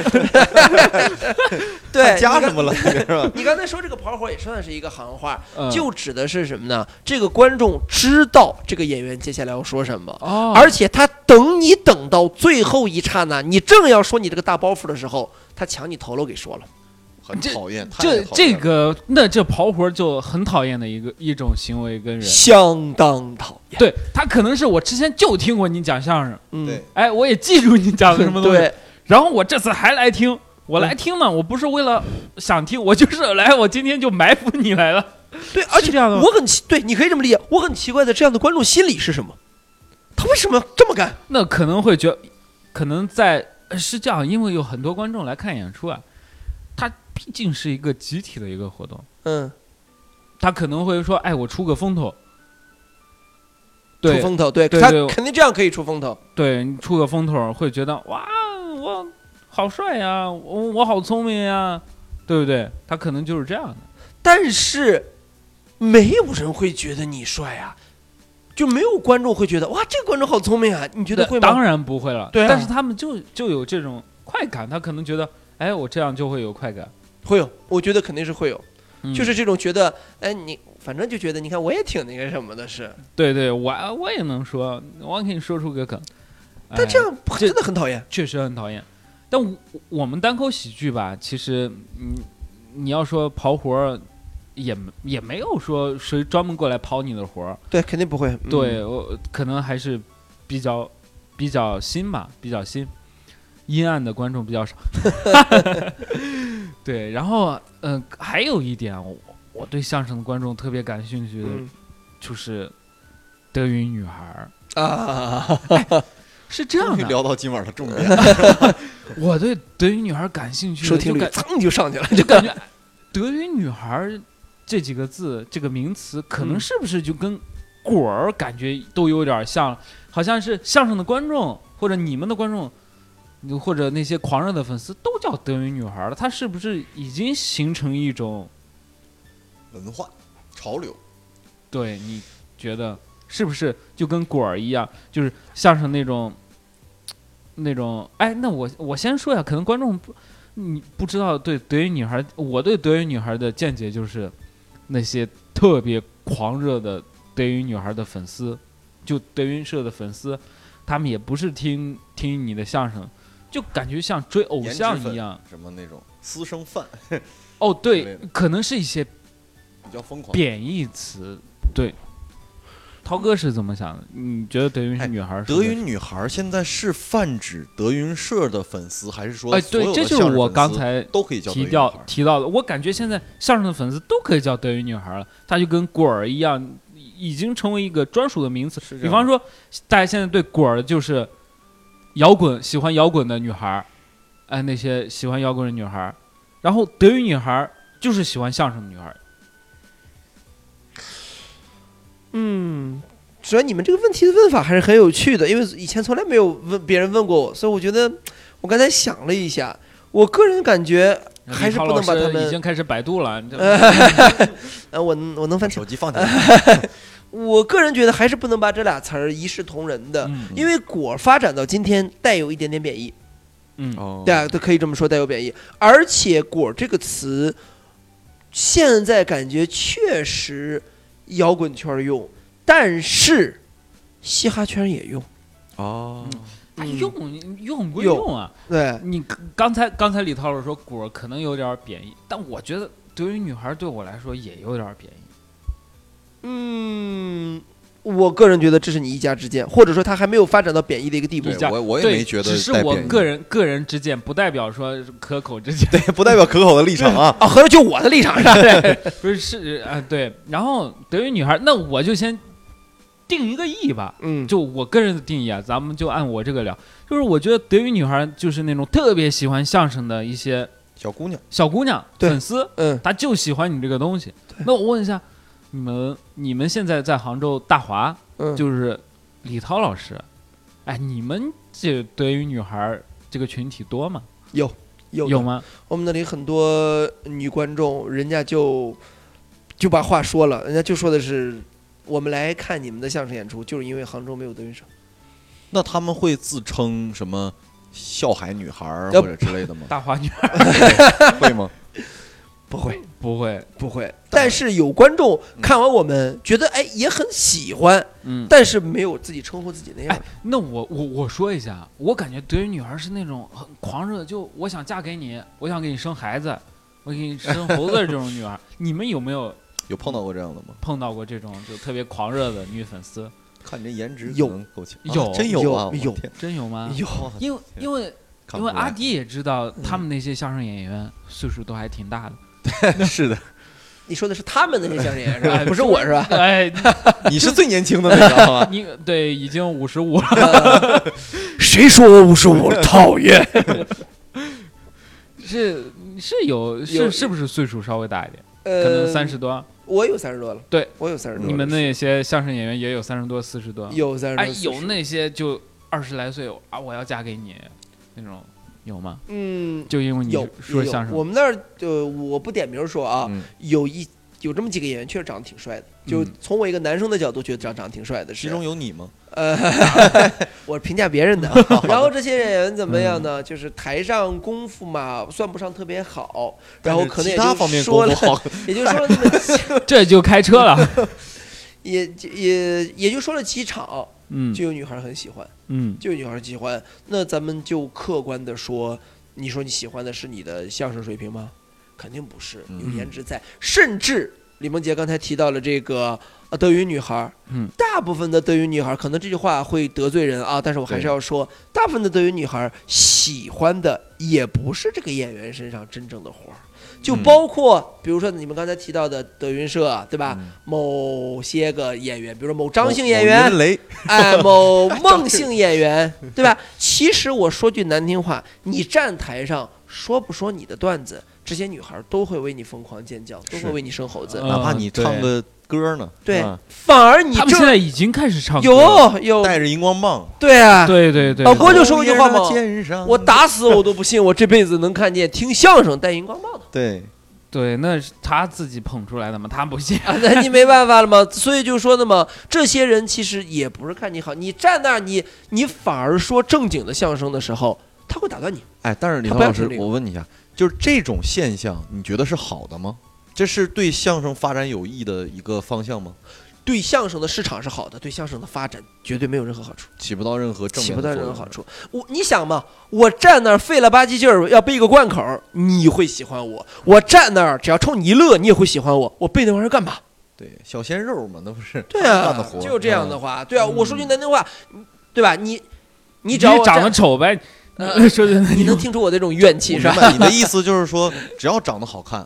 对，加什么了？是吧？你刚才说这个跑火也算是一个行话，嗯就指的是什么呢？这个观众知道这个演员接下来要说什么，哦，而且他等你等到最后一刹那，你正要说你这个大包袱的时候，他抢你头了给说了。很讨厌，太这这个那这刨活儿就很讨厌的一个一种行为跟人，相当讨厌。对他可能是我之前就听过你讲相声，嗯，对，哎，我也记住你讲的什么东西，对，然后我这次还来听，我来听呢，我不是为了想听，我就是来，我今天就埋伏你来了。对，而且是这样的我很奇，对，你可以这么理解。我很奇怪的，这样的观众心理是什么？他为什么这么干？那可能会觉得，可能在呃是这样，因为有很多观众来看演出啊，它毕竟是一个集体的一个活动，嗯，他可能会说，哎，我出个风头，对出风头，对他肯定这样可以出风头。对，你出个风头会觉得哇，我好帅呀，我我好聪明呀，对不对？他可能就是这样的。但是没有人会觉得你帅啊，就没有观众会觉得哇，这个观众好聪明啊，你觉得会吗？当然不会了，对啊但是他们就就有这种快感，他可能觉得，哎，我这样就会有快感，会有，我觉得肯定是会有，嗯就是这种觉得，哎，你反正就觉得，你看我也挺那个什么的，是，对对，我我也能说，我给你说出个梗，哎但这样这真的很讨厌。确实很讨厌。但我我们单口喜剧吧，其实嗯，你要说刨活儿，也没也没有说谁专门过来刨你的活儿。对，肯定不会。嗯对我可能还是比较比较新吧，比较新，阴暗的观众比较少。对，然后嗯、呃还有一点，我我对相声的观众特别感兴趣的嗯。就是德云女孩儿，啊，是这样的。聊到今晚的重点，我对德云女孩儿感兴趣的，收听率噌就上去了，就感觉德云女孩儿这几个字这个名词，可能嗯。是不是就跟果儿感觉都有点像，好像是相声的观众或者你们的观众，或者那些狂热的粉丝都叫德云女孩儿了，它是不是已经形成一种文化潮流，对你觉得是不是就跟果儿一样，就是相声那种那种？哎，那我我先说呀，可能观众不你不知道对德云女孩，我对德云女孩的见解就是那些特别狂热的德云女孩的粉丝，就德云社的粉丝，他们也不是听听你的相声。就感觉像追偶像一样，什么那种私生饭 哦，对，可能是一些比较疯狂。贬义词，对。涛哥是怎么想的？你觉得德云哎女孩德云女孩现在是泛指德云社的粉丝，还是说哎，对，这就是我刚才都可以叫德提到提到的。我感觉现在相声的粉丝都可以叫德云女孩了，她就跟果儿一样，已经成为一个专属的名词。比方说，大家现在对果儿就是摇滚，喜欢摇滚的女孩儿，哎，那些喜欢摇滚的女孩儿，然后德语女孩儿就是喜欢相声的女孩儿。嗯，主要你们这个问题的问法还是很有趣的，因为以前从来没有问别人问过我，所以我觉得我刚才想了一下，我个人感觉还是不能把他们已经开始百度了，呃，我我能翻，手机放起来，我个人觉得还是不能把这俩词儿一视同仁的，嗯因为果发展到今天带有一点点贬义，嗯。哦。对啊，都可以这么说，带有贬义。而且“果”这个词，现在感觉确实摇滚圈用，但是嘻哈圈也用。哦，嗯。用用归用用啊，对，你刚刚才刚才李涛老师说果儿可能有点儿贬义，但我觉得对于女孩儿对我来说也有点儿贬义。嗯，我个人觉得这是你一家之见，或者说他还没有发展到贬义的一个地步我我也没觉得只是我个人个人之见，不代表说可口之见。对，不代表可口的立场啊。啊，合着就我的立场上，不是是啊、对。然后德云女孩，那我就先定一个义吧。嗯，就我个人的定义啊，咱们就按我这个聊。就是我觉得德云女孩就是那种特别喜欢相声的一些小姑娘，小姑娘对粉丝，嗯，她就喜欢你这个东西。那我问一下，你们你们现在在杭州大华，嗯就是李涛老师，哎，你们这德云女孩儿这个群体多吗？有有的？有吗？我们那里很多女观众，人家就就把话说了，人家就说的是。我们来看你们的相声演出，就是因为杭州没有德云社。那他们会自称什么笑海女孩儿呃或者之类的吗？大华女孩儿 会吗？不会，不会，不会。但是有观众看完我们，觉得哎也很喜欢，嗯。但是没有自己称呼自己那样哎。那我我我说一下，我感觉德云女孩儿是那种很狂热，就我想嫁给你，我想给你生孩子，我给你生猴子这种女孩儿，你们有没有有碰到过这样的吗？碰到过这种就特别狂热的女粉丝？看你这颜值有够呛，有啊真有啊！有有真有吗？有因为因为因为阿迪也知道，他们那些相声演员岁数都还挺大的，是的，你说的是他们那些相声演员是吧？哎不是我是吧？哎，你是最年轻的那个好吧？你对已经五十五了，谁说我五十五了讨厌？是是有有是是不是岁数稍微大一点？呃，可能三十多。我有三十多了，对我有三十多了。你们那些相声演员也有三十多、四十多。有三十多？哎，有那些就二十来岁啊，我要嫁给你那种，有吗？嗯，就因为你有有说相声，我们那儿就我不点名说啊，嗯有一有这么几个演员确实长得挺帅的，就嗯从我一个男生的角度觉得长长得挺帅的，其中有你吗？呃，我评价别人的。然后这些演员怎么样呢？嗯就是台上功夫嘛，算不上特别好，然后可能也就其他方面说了，功夫好，也就说了那么几这就开车了。也也也就说了几场，嗯就有女孩很喜欢，嗯就有女孩喜欢。那咱们就客观的说，你说你喜欢的是你的相声水平吗？肯定不是，有嗯颜值在。甚至李梦洁刚才提到了这个呃德云女孩，嗯，大部分的德云女孩，可能这句话会得罪人啊，但是我还是要说，大部分的德云女孩喜欢的也不是这个演员身上真正的活儿。就嗯包括，比如说你们刚才提到的德云社啊，对吧？嗯某些个演员，比如说某张姓演员雷，哎，某孟姓演员，对吧？其实我说句难听话，你站台上说不说你的段子，这些女孩都会为你疯狂尖叫，都会为你生猴子。嗯哪怕你唱对个歌呢，对反而你他们现在已经开始唱歌了。有有带着荧光棒，对啊，对对对，老郭就说过一句话嘛我打死我都不信，我这辈子能看见听相声带荧光棒的对，对，那是他自己捧出来的嘛，他不信。啊，那你没办法了嘛。所以就说的嘛，这些人其实也不是看你好，你站那儿你你反而说正经的相声的时候，他会打断你。哎，但是李他涛老师，我问你一下，就是这种现象，你觉得是好的吗？这是对相声发展有益的一个方向吗？对相声的市场是好的，对相声的发展绝对没有任何好处。起不到任何正起不到面的作用任何好处。我你想嘛，我站那儿费了吧唧劲儿要背个贯口儿，你会喜欢我；我站那儿只要冲你一乐，你也会喜欢我。我背那玩意儿干嘛？对，小鲜肉嘛，那不是对啊干的活，就这样的嗯话，对啊，我说句难听话，对吧？你你你只要我站长得丑呗，呃 说的你能听出我这种怨气是吧？你的意思就是说，只要长得好看，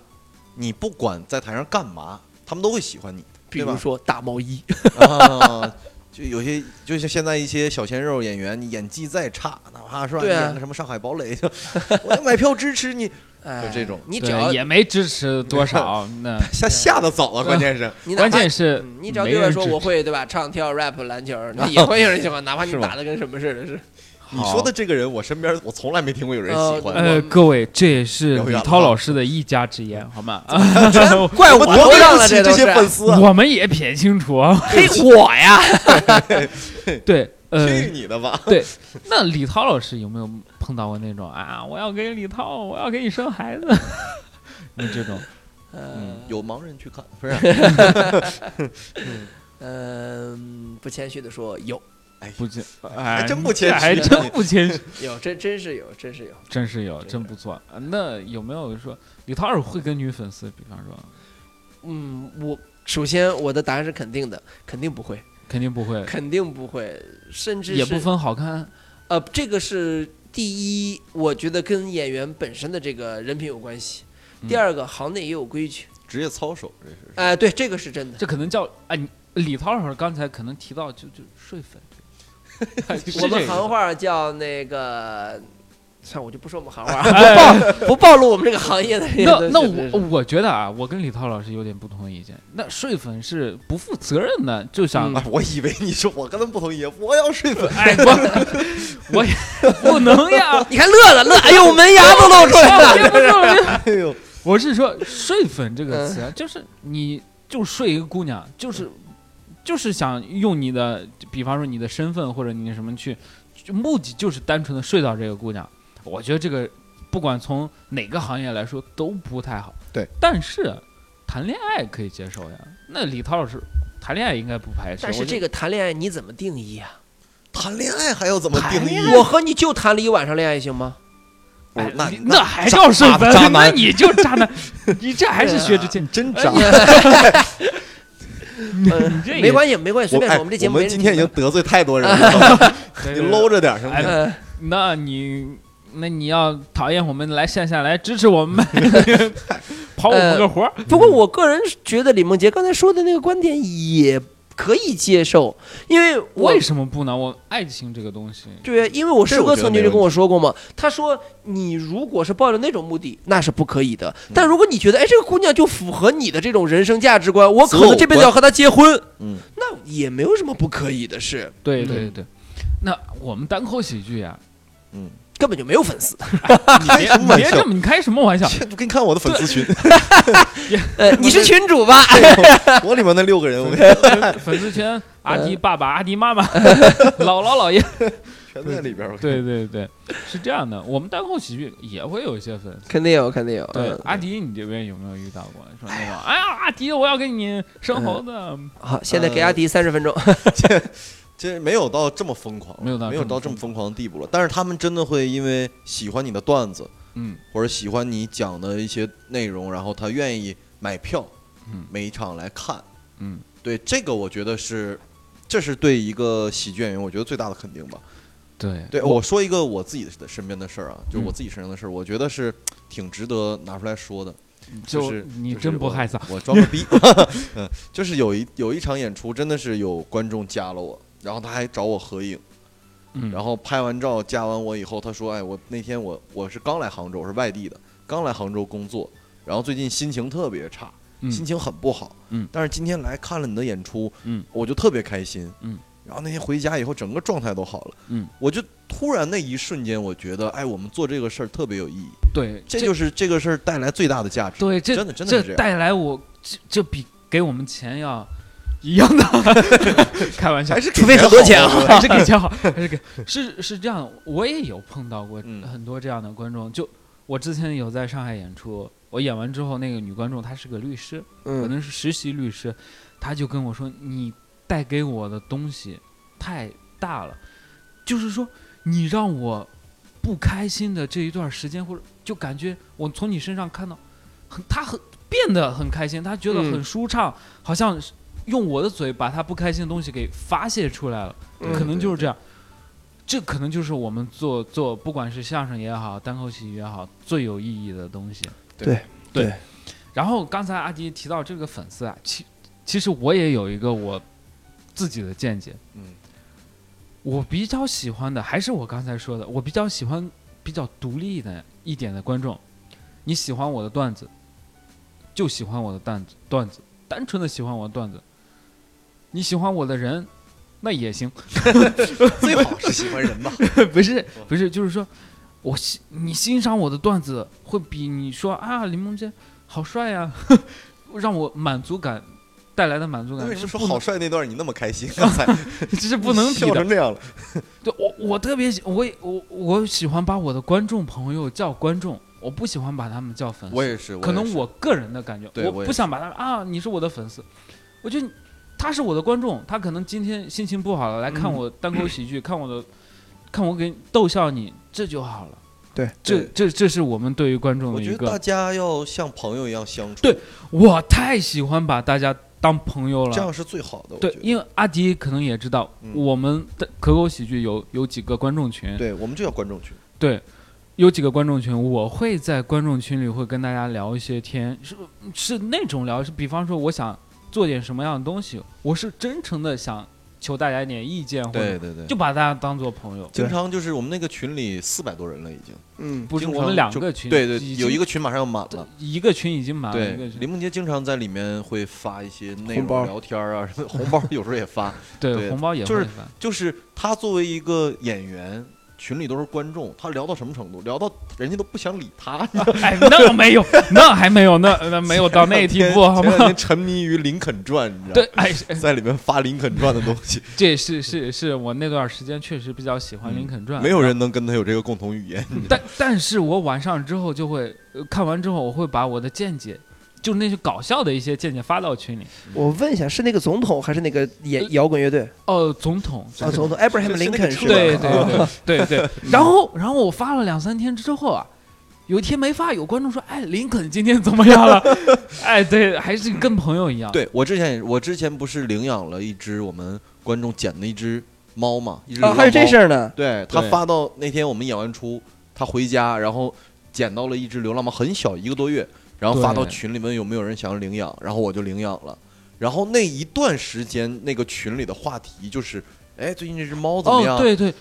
你不管在台上干嘛，他们都会喜欢你。比如说大毛衣，啊，就有些就像现在一些小鲜肉演员，你演技再差，哪怕是吧，演个什么《上海堡垒》，就我要买票支持你，哎就这种你只要也没支持多少，那下下的早啊，关键是你哪怕关键是嗯你只要对外说我会对吧，唱跳 rap 篮球，那也会有人喜欢，哪怕你打的跟什么似的，是。你说的这个人，我身边我从来没听过有人喜欢。呃，各位，这也是李涛老师的一家之言，好吗？怪我头我对不上了，这些 粉。丝啊，我们也撇清楚啊。黑，我呀，对，呃，去你的吧！对，那李涛老师有没有碰到过那种啊，我要给李涛，我要给你生孩子，那这种？嗯嗯，有盲人去看，不是？嗯，不谦虚的说有不谦，哎，真不谦虚还真不谦虚，有，真真是有，真是有。真是有，真真不错。啊那有没有说李涛尔会跟女粉丝，比方说，嗯，我首先我的答案是肯定的，肯定不会，肯定不会，肯定不会，甚至是也不分好看，呃，这个是第一，我觉得跟演员本身的这个人品有关系。第嗯二个，行内也有规矩，职业操守，这是。哎、对，这个是真的。这可能叫哎，李涛老师刚才可能提到就就睡粉，是 我们这个行话叫那个，算我就不说我们行话，哎不暴不暴露我们这个行业的这那那我我觉得啊，我跟李涛老师有点不同意见。那睡粉是不负责任的，就想、嗯啊，我以为你说我跟他们不同意，我要睡粉。哎我，我也不能呀，你看乐了乐，哎呦，门牙都露出来了。哎呦，我是说“睡粉”这个词啊，就是你就睡一个姑娘，就是就是想用你的，比方说你的身份或者你什么去，目的就是单纯的睡到这个姑娘。我觉得这个不管从哪个行业来说都不太好。对，但是谈恋爱可以接受呀。那李涛老师谈恋爱应该不排斥。但是这个谈恋爱你怎么定义啊？谈恋爱还要怎么定义？我和你就谈了一晚上恋爱行吗？哎那你那还叫睡粉？渣男那你就渣男，你这还是薛之谦？真渣！嗯没关系，没关系，随便哎说。我们这节目我们今天已经得罪太多人了，你搂着点儿行不哎行？那你那你要讨厌我们，来线下来支持我们，跑我们个活儿。不过我个人觉得李梦洁刚才说的那个观点也可以接受，因为我为什么不呢？我爱情这个东西，对，因为我师哥曾经就跟我说过嘛，他说你如果是抱着那种目的，那是不可以的。嗯。但如果你觉得，哎，这个姑娘就符合你的这种人生价值观，我可能这辈子要和她结婚，嗯，那也没有什么不可以的事，嗯。对对。对。那我们单口喜剧呀，嗯，根本就没有粉丝。你别什么玩笑你别这么，你开什么玩笑？切给你看我的粉丝群，呃，你是群主吧？我里面那六个人，我 粉丝群，阿迪爸爸、阿迪妈妈、姥姥姥爷，全在里边儿。对对对，是这样的。我们单口喜剧也会有一些粉丝。肯定有，肯定有。对嗯，阿迪，你这边有没有遇到过说那种？哎呀，阿迪，我要给你生猴子，好，现在给阿迪三十分钟。这没有到这么疯狂，没有到没有这么到这么疯狂的地步了。但是他们真的会因为喜欢你的段子，嗯或者喜欢你讲的一些内容，然后他愿意买票，嗯每一场来看。嗯，对这个，我觉得是，这是对一个喜剧演员，我觉得最大的肯定吧。对对，我说一个我自己的身边的事儿啊，就是我嗯自己身上的事儿，我觉得是挺值得拿出来说的。就是你真不害臊。我装个逼，嗯，就是有一有一场演出，真的是有观众加了我，然后他还找我合影，嗯，然后拍完照加完我以后，他说：“哎，我那天我我是刚来杭州，我是外地的，刚来杭州工作，然后最近心情特别差，嗯。心情很不好，嗯。但是今天来看了你的演出，嗯。我就特别开心，嗯，然后那天回家以后，整个状态都好了，嗯，我就突然那一瞬间，我觉得，哎，我们做这个事儿特别有意义，对，这就是这个事儿带来最大的价值，对，这真的真的带来我这这比给我们钱要一样的，开玩笑。还，是除非很多钱啊。好 还是给钱好，还是给。是是这样，我也有碰到过嗯。很多这样的观众。就我之前有在上海演出，我演完之后，那个女观众她是个律师，可嗯，能是实习律师，她就跟我说：“你带给我的东西太大了，就是说你让我不开心的这一段时间，或者就感觉我从你身上看到很她很变得很开心，她觉得嗯。很舒畅，好像是用我的嘴把他不开心的东西给发泄出来了。”嗯可能就是这样。这可能就是我们做做，不管是相声也好，单口喜剧也好，最有意义的东西。对对对。然后刚才阿迪提到这个粉丝啊，其其实我也有一个我自己的见解。嗯我比较喜欢的还是我刚才说的，我比较喜欢比较独立的一点的观众。你喜欢我的段子，就喜欢我的段子段子，单纯的喜欢我的段子。你喜欢我的人，那也行。最好是喜欢人吧，不是不是，就是说，我欣你欣赏我的段子，会比你说啊林梦洁好帅呀、让我满足感带来的满足感为什么说好帅那段你那么开心？刚才这是不能比的。笑成这样了，对我我特别喜我我我喜欢把我的观众朋友叫观众，我不喜欢把他们叫粉丝。我也是，可能我个人的感觉，我不想把他啊，你是我的粉丝，我觉得他是我的观众，他可能今天心情不好了，来看嗯我单口喜剧，看我的，看我给逗笑你，这就好了。对这这这是我们对于观众的一个我觉得大，家要像朋友一样相处，对我太喜欢把大家当朋友了。这样是最好的。对因为阿迪可能也知道，嗯我们的可口喜剧有有几个观众群，对，我们就叫观众群。对，有几个观众群，我会在观众群里会跟大家聊一些天，是是那种聊，是比方说我想做点什么样的东西，我是真诚的想求大家一点意见，或者对对对，就把大家当做朋友。经常就是我们那个群里四百多人了，已经。嗯，不是经常我们两就个群，对对，已经有一个群马上要满了。一个群已经满了，对一个，群林梦洁经常在里面会发一些内红包容聊天啊，什么红包有时候也发。对对红包也就是会发。就是他作为一个演员，群里都是观众，他聊到什么程度？聊到人家都不想理他。哎，那没有，那还没有，那那没有到那一地步，好吗？沉迷于《林肯传》，你知道对吗？，哎，哎在里面发《林肯传》的东西，这是是是我那段时间确实比较喜欢《林肯传》，没有人能跟他有这个共同语言。但但是我晚上之后就会、呃看完之后，我会把我的见解，就是那些搞笑的一些见解发到群里。我问一下，是那个总统还是那个演摇滚乐队？哦，总统，哦，总统 Abraham Lincoln 是吧？对对啊对对对。然后然后我发了两三天之后啊，有一天没发，有观众说：“哎，林肯今天怎么样了？” 哎，对，还是跟朋友一样。对我之前也，我之前不是领养了一只我们观众捡的一只猫嘛，一只啊，还有这事儿。呢。对他发到那天我们演完出，他回家，然后捡到了一只流浪猫，很小，一个多月，然后发到群里面有没有人想要领养，然后我就领养了。然后那一段时间那个群里的话题就是，哎，最近这只猫怎么样？哦，对对，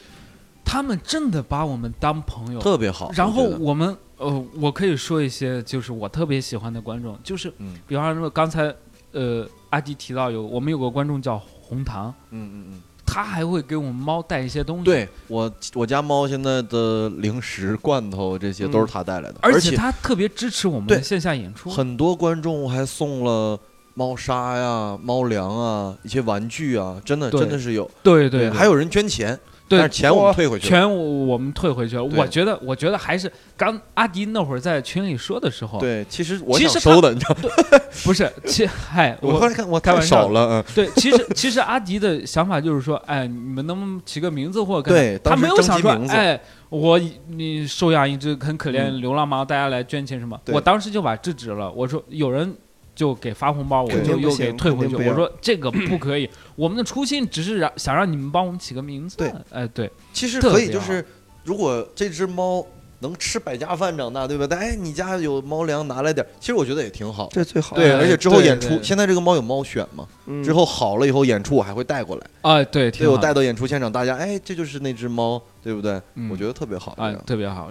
他们真的把我们当朋友。特别好。然后我们呃，我可以说一些就是我特别喜欢的观众，就是嗯比方说刚才呃阿迪提到有我们有个观众叫红糖，嗯嗯嗯，他还会给我们猫带一些东西。，对我我家猫现在的零食、罐头这些都是他带来的，而且他特别支持我们对的线下演出。很多观众还送了猫砂呀、猫粮啊、一些玩具啊，真的真的是有。对对，还有人捐钱，对但是钱我们退回去了。钱我我们退回去了。我觉得，我觉得还是刚阿迪那会儿在群里说的时候，，对，其实我其实想收的，你知道吗？不是，其嗨，我后来看我太开玩笑少了，嗯，对，其实其实阿迪的想法就是说，哎，你们能不能起个名字或者干他没有想说，哎，我你收养一只很可怜嗯流浪猫，大家来捐钱什么？我当时就把制止了，我说有人。就给发红包，我就又给退回去。我说这个不可以，我们的初心只是让想让你们帮我们起个名字。对，哎，对，其实可以就是，如果这只猫能吃百家饭长大，对吧？但哎，你家有猫粮，拿来点，其实我觉得也挺好。这最好。对，哎而且之后演出，现在这个猫有猫选嘛，嗯。之后好了以后演出我还会带过来，啊，对，挺对我带到演出现场，大家哎，这就是那只猫，对不对？嗯。我觉得特别好，这啊，特别好。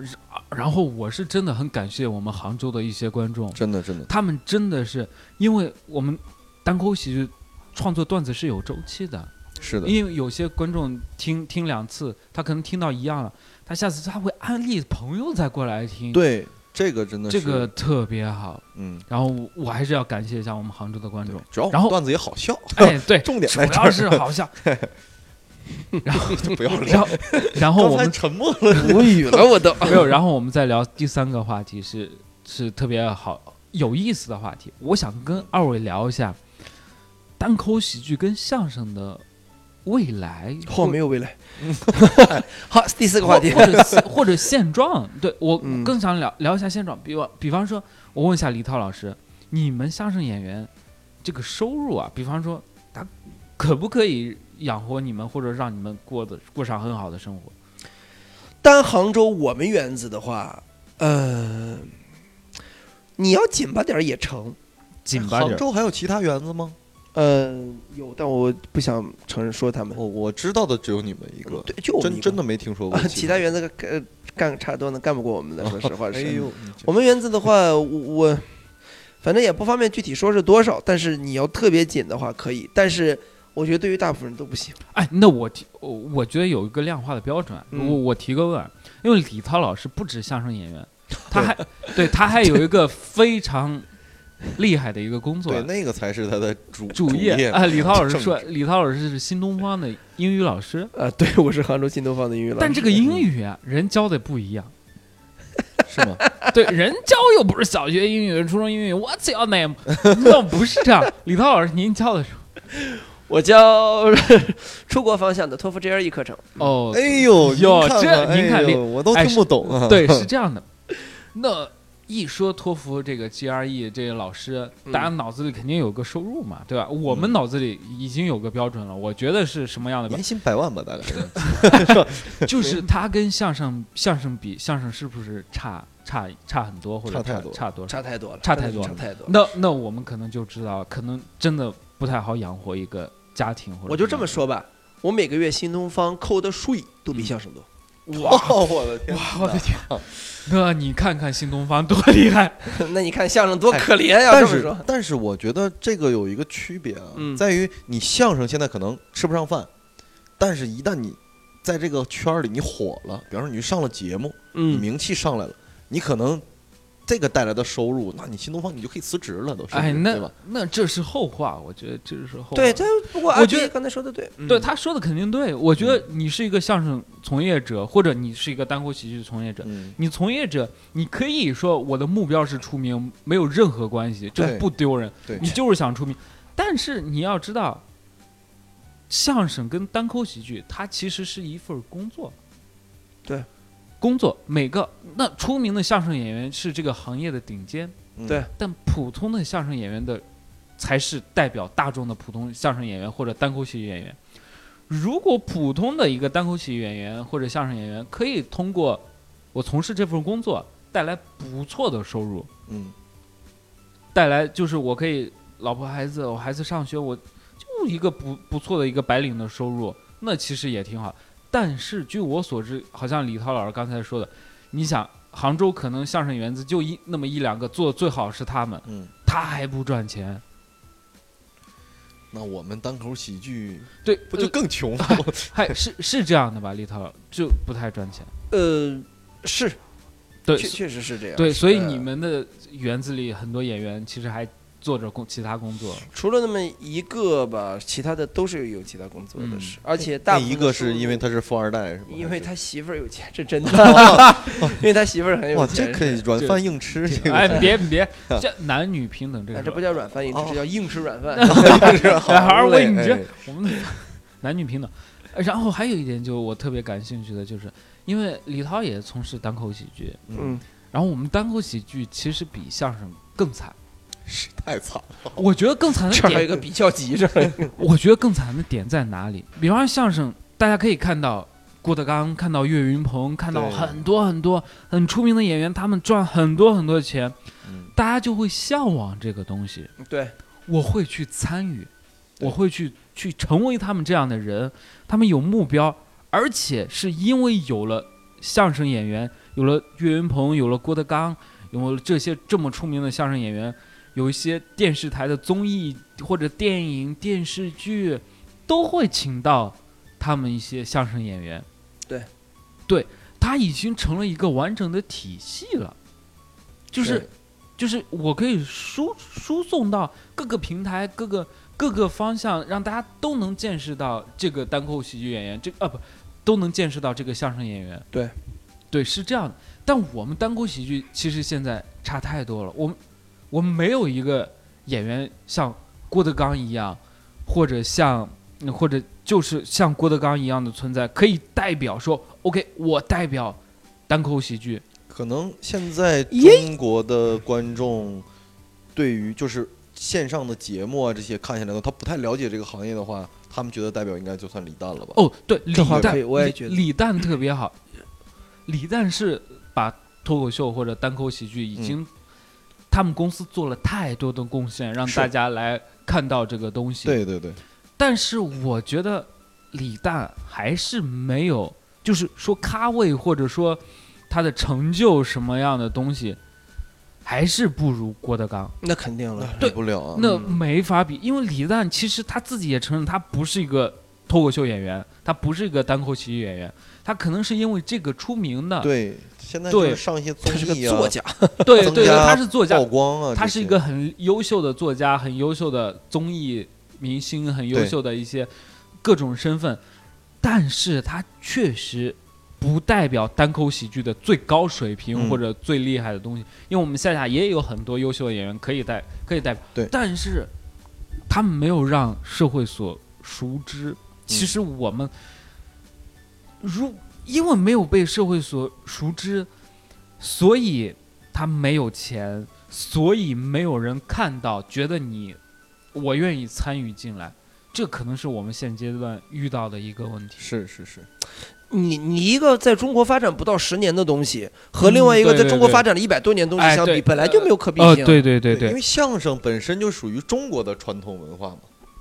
然后我是真的很感谢我们杭州的一些观众，真的真的，他们真的是因为我们单口喜剧创作段子是有周期的，是的，因为有些观众听听两次，他可能听到一样了，他下次他会安利朋友再过来听，，对这个真的这是个特别好。嗯，然后我还是要感谢一下我们杭州的观众，主要然后段子也好笑，哎，对，重点主在这要是，好笑。然后，就不要然后，然后我刚才们沉默了，无语了，我都。没有，然后我们再聊第三个话题是是特别好有意思的话题，我想跟二位聊一下单口喜剧跟相声的未来，或没有未来。好，第四个话题。或者现或者现状。对我嗯更想聊聊一下现状，比方比方说，我问一下李涛老师，你们相声演员这个收入啊，比方说他可不可以养活你们，或者让你们过得过上很好的生活？单杭州我们园子的话，呃，你要紧巴点儿也成。紧巴点儿。州还有其他园子吗？呃，有，但我不想承认说他们。我我知道的只有你们一个，对，就我们真真的没听说过啊，其他园子干干差多呢，干不过我们的。说实话是。哎呦，我们园子的话，我我反正也不方便具体说是多少，但是你要特别紧的话可以，但是我觉得对于大部分人都不行。哎，那我提，我我觉得有一个量化的标准。嗯我我提个问，因为李涛老师不止相声演员，他还对他还有一个非常 厉害的一个工作对，那个才是他的主主业业。哎，李涛老师说，李涛老师是新东方的英语老师，啊，对，我是杭州新东方的英语老师。但这个英语啊，人教的不一样。是吗？对，人教又不是小学英语、初中英语，What's your name？那不是这样。李涛老师，您教的是 我教出国方向的托福 GRE 课程。哦，哎呦，哟这看您看厉哎呦我都哎听不懂啊。对，是这样的。那一说托福这个 GRE 这个老师，嗯大家脑子里肯定有个收入嘛，对吧？我们嗯脑子里已经有个标准了，我觉得是什么样的标年薪百万吧，大概。是？就是他跟相声相声比，相声是不是差差差很多，或者差差太多差多少？差太多了，差太多了差太多了。那那我们可能就知道，可能真的不太好养活一个家庭，或者我就这么说吧，我每个月新东方扣的税都比嗯相声多。哇，我的天！哇，我的天！那你看看新东方多厉害，那你看相声多可怜呀、但是这么说，但是我觉得这个有一个区别啊，嗯在于你相声现在可能吃不上饭，但是一旦你在这个圈儿里你火了，比方说你上了节目，你嗯，名气上来了，你可能这个带来的收入，那你新东方你就可以辞职了，都是，哎，对那吧？那这是后话，我觉得这是后话。对，这不过我觉得刚才说的对，嗯对他说的肯定对。我觉得你是一个相声从业者，或者你是一个单口喜剧从业者。嗯，你从业者，你可以说我的目标是出名，没有任何关系，这不丢人。对你就是想出名，但是你要知道，相声跟单口喜剧，它其实是一份工作。对，工作每个那出名的相声演员是这个行业的顶尖，嗯对但普通的相声演员的才是代表大众的普通相声演员或者单口喜剧演员。如果普通的一个单口喜剧演员或者相声演员可以通过我从事这份工作带来不错的收入，嗯，带来就是我可以老婆孩子，我孩子上学，我就一个不不错的一个白领的收入，那其实也挺好。但是据我所知，好像李涛老师刚才说的，你想杭州可能相声园子就一那么一两个，做的最好是他们，嗯，他还不赚钱，那我们单口喜剧对，不就呃更穷吗？还是是这样的吧？李涛就不太赚钱，呃，是，对确确实是这样。对，所以呃你们的园子里很多演员其实还做着工其他工作，除了那么一个吧，其他的都是有其他工作的嗯是，而且大那部分一个是因为他是富二代是吧？因为他媳妇儿有钱，这真的，因为他媳妇儿很有哇，钱。这可以软饭硬吃，这个哎，别别，这男女平等这哎，个这不叫软饭硬吃，哦这叫硬吃软饭。是好哎还是为嘞你这哎我们的男女平等。呃然后还有一点，就我特别感兴趣的就是，因为李涛也从事单口喜剧，嗯，然后我们单口喜剧其实比相声更惨。是太惨了。我觉得更惨的这儿还有一点，个比较级，这 儿我觉得更惨的点在哪里？比方说相声，大家可以看到郭德纲，看到岳云鹏，看到对很多很多很出名的演员，他们赚很多很多钱，嗯，大家就会向往这个东西。对，我会去参与，对我会去去成为他们这样的人。他们有目标，而且是因为有了相声演员，有了岳云鹏，有了郭德纲，有了这些这么出名的相声演员，有一些电视台的综艺或者电影、电视剧都会请到他们一些相声演员。对，对，他已经成了一个完整的体系了，就是就是我可以输输送到各个平台、各个各个方向，让大家都能见识到这个单口喜剧演员，这啊不都能见识到这个相声演员。对，对，是这样的。但我们单口喜剧其实现在差太多了，我们我们没有一个演员像郭德纲一样，或者像嗯或者就是像郭德纲一样的存在，可以代表说，OK，我代表单口喜剧。可能现在中国的观众对于就是线上的节目啊这些看下来的，他不太了解这个行业的话，他们觉得代表应该就算李诞了吧？哦，对，李诞我也觉得李诞特别好。李诞是把脱口秀或者单口喜剧已经，他们公司做了太多的贡献，让大家来看到这个东西。对对对，但是我觉得李诞还是没有，就是说咖位或者说他的成就什么样的东西，还是不如郭德纲。那肯定了。对比不了啊。那没法比，因为李诞其实他自己也承认，他不是一个脱口秀演员，他不是一个单口喜剧演员，他可能是因为这个出名的。对，现在就对是上一些综他是个艺啊，作家，对 对对，他是作家。曝，光啊，他是一个很优秀的作家，很优秀的综艺明星，很优秀的一些各种身份，但是他确实不代表单口喜剧的最高水平嗯或者最厉害的东西，因为我们线下也有很多优秀的演员可以代可以代表，对。但是他们没有让社会所熟知。嗯其实我们如因为没有被社会所熟知，所以他没有钱，所以没有人看到，觉得你我愿意参与进来。这可能是我们现阶段遇到的一个问题。是是是，你你一个在中国发展不到十年的东西，和另外一个在中国发展了一百多年的东西相比，本来就没有可比呃，性。对对对对因为相声本身就属于中国的传统文化嘛。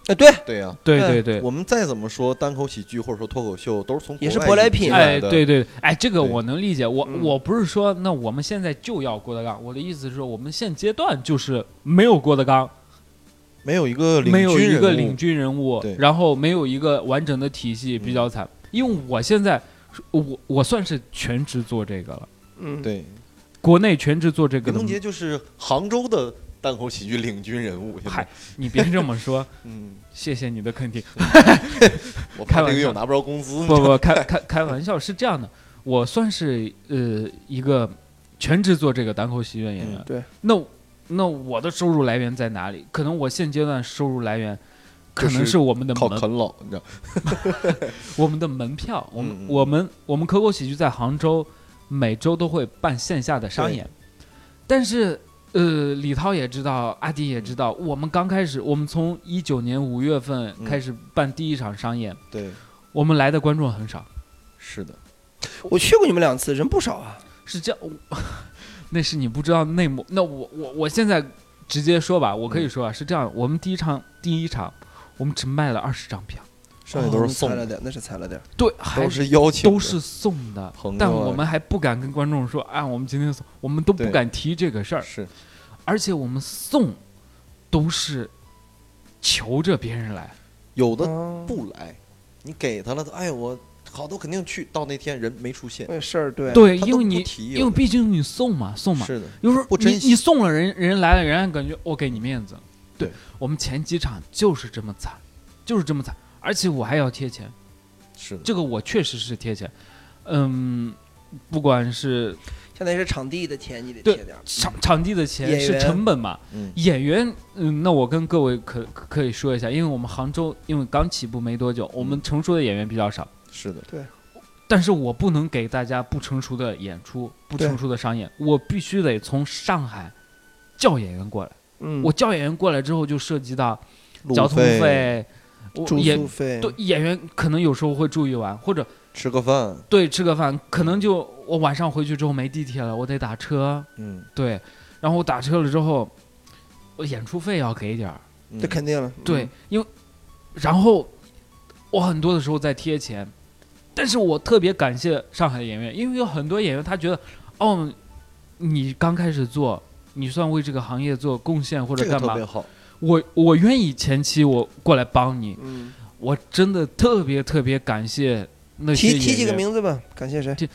哎，对，对呀，哎对对。对，我们再怎么说单口喜剧或者说脱口秀，都是从也是舶来品哎。对对，哎，这个我能理解。我嗯。我不是说那我们现在就要郭德纲，我的意思是说，我们现阶段就是没有郭德纲，没有一个领没有军人物。一个领军人物，然后没有一个完整的体系，比较惨。因为我现在我我算是全职做这个了，嗯，对，国内全职做这个的林梦。洁就是杭州的单口喜剧领军人物。嗨，你别这么说，嗯，谢谢你的肯定。我开玩笑拿不着工资。不不，开开开玩笑，是这样的，我算是呃一个全职做这个单口喜剧演员。嗯对，那那我的收入来源在哪里？可能我现阶段收入来源。可能是是我们的门，靠啃老，你知道？我们的门票，我们、我们我们可口喜剧在杭州每周都会办线下的商演，但是呃，李涛也知道，阿迪也知道，我们刚开始，我们从一九年五月份嗯开始办第一场商演，对，我们来的观众很少，是的，我去过你们两次，人不少啊。是这样，那是你不知道内幕。那我我我现在直接说吧，我可以说啊，是这样，我们第一场第一场我们只卖了二十张票，剩下都是送了点，那是踩了点。对，还都是邀请，都是送的，但啊。我们还不敢跟观众说，啊，我们今天送，我们都不敢提这个事儿，是。而且我们送都是求着别人来，有的嗯，不来，你给他了，哎，我好多肯定去，到那天人没出现，那事儿对对，因为你因为毕竟你送嘛，送嘛，是的，有时候你你送了人，人来了，人家感觉我给你面子。对我们前几场就是这么惨，就是这么惨，而且我还要贴钱，是的，这个我确实是贴钱。嗯，不管是相当于是场地的钱，你得对贴点儿。场场地的钱是员。成本嘛，嗯，演员，嗯，那我跟各位可可可以说一下，因为我们杭州因为刚起步没多久，我们成熟的演员比较少，是的，对。但是我不能给大家不成熟的演出，不对成熟的商演，我必须得从上海叫演员过来。嗯，我叫演员过来之后，就涉及到交通费，我住演宿费，对演员可能有时候会住一晚，或者吃个饭，对吃个饭，可能就我晚上回去之后没地铁了，我得打车，嗯，对，然后我打车了之后，我演出费要给点儿，嗯。这肯定了。对，因为然后我很多的时候在贴钱，但是我特别感谢上海的演员，因为有很多演员他觉得，哦，你刚开始做，你算为这个行业做贡献或者干嘛这个特别，好，我我愿意前期我过来帮你，嗯，我真的特别特别感谢那些提提几个名字吧，感谢谁提？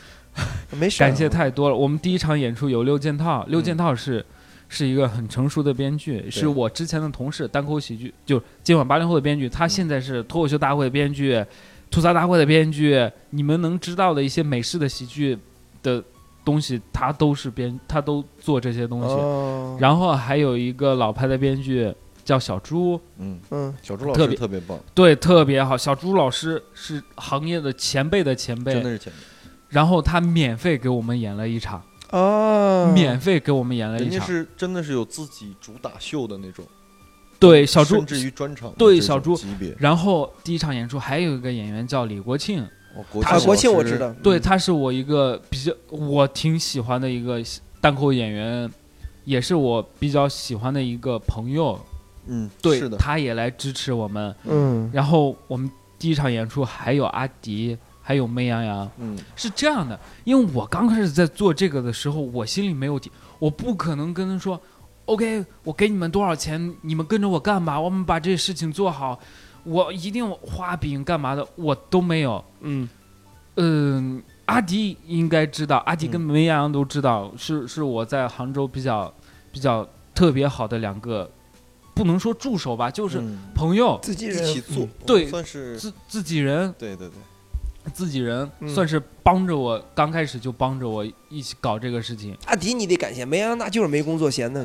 没事儿，感谢太多了。我们第一场演出有六件套，六嗯件套是、是一个很成熟的编剧，是我之前的同事，单口喜剧，就今晚八零后的编剧，他现在是脱口秀大会的编剧，吐槽大会的编剧，你们能知道的一些美式的喜剧的东西，他都是编，他都做这些东西。哦，然后还有一个老牌的编剧叫小朱，嗯，嗯，小朱老师特别特别棒，对，特别好。小朱老师是行业的前辈的前辈。真，的是前辈，然后他免费给我们演了一场，哦，免费给我们演了一人家场。是真的是有自己主打秀的那种，对，小朱甚至于专场的这种对小朱级别，然后第一场演出还有一个演员叫李国庆，哦，国庆国庆我知道，对，嗯他是我一个比较我挺喜欢的一个单口演员，也是我比较喜欢的一个朋友。嗯，对是，的，他也来支持我们。嗯，然后我们第一场演出还有阿迪，还有媚羊羊，嗯，是这样的。因为我刚开始在做这个的时候，我心里没有底，我不可能跟他说，OK，我给你们多少钱，你们跟着我干吧，我们把这事情做好，我一定画饼干嘛的，我都没有。嗯，嗯，阿迪应该知道，阿迪跟嗯梅阳阳都知道，是是我在杭州比较比较特别好的两个，不能说助手吧，就是嗯朋友，一自己人起做，对算是自自己人，对对对，自己人，嗯。算是帮着我，刚开始就帮着我一起搞这个事情。阿迪你得感谢，梅安娜就是没工作闲的，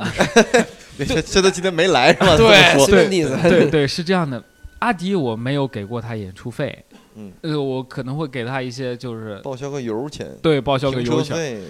别这。这他今天没来是吧？对这么说。随便例子，对对，是这样的。阿迪我没有给过他演出费，嗯，呃，我可能会给他一些就是报销个油钱，对报销个油钱。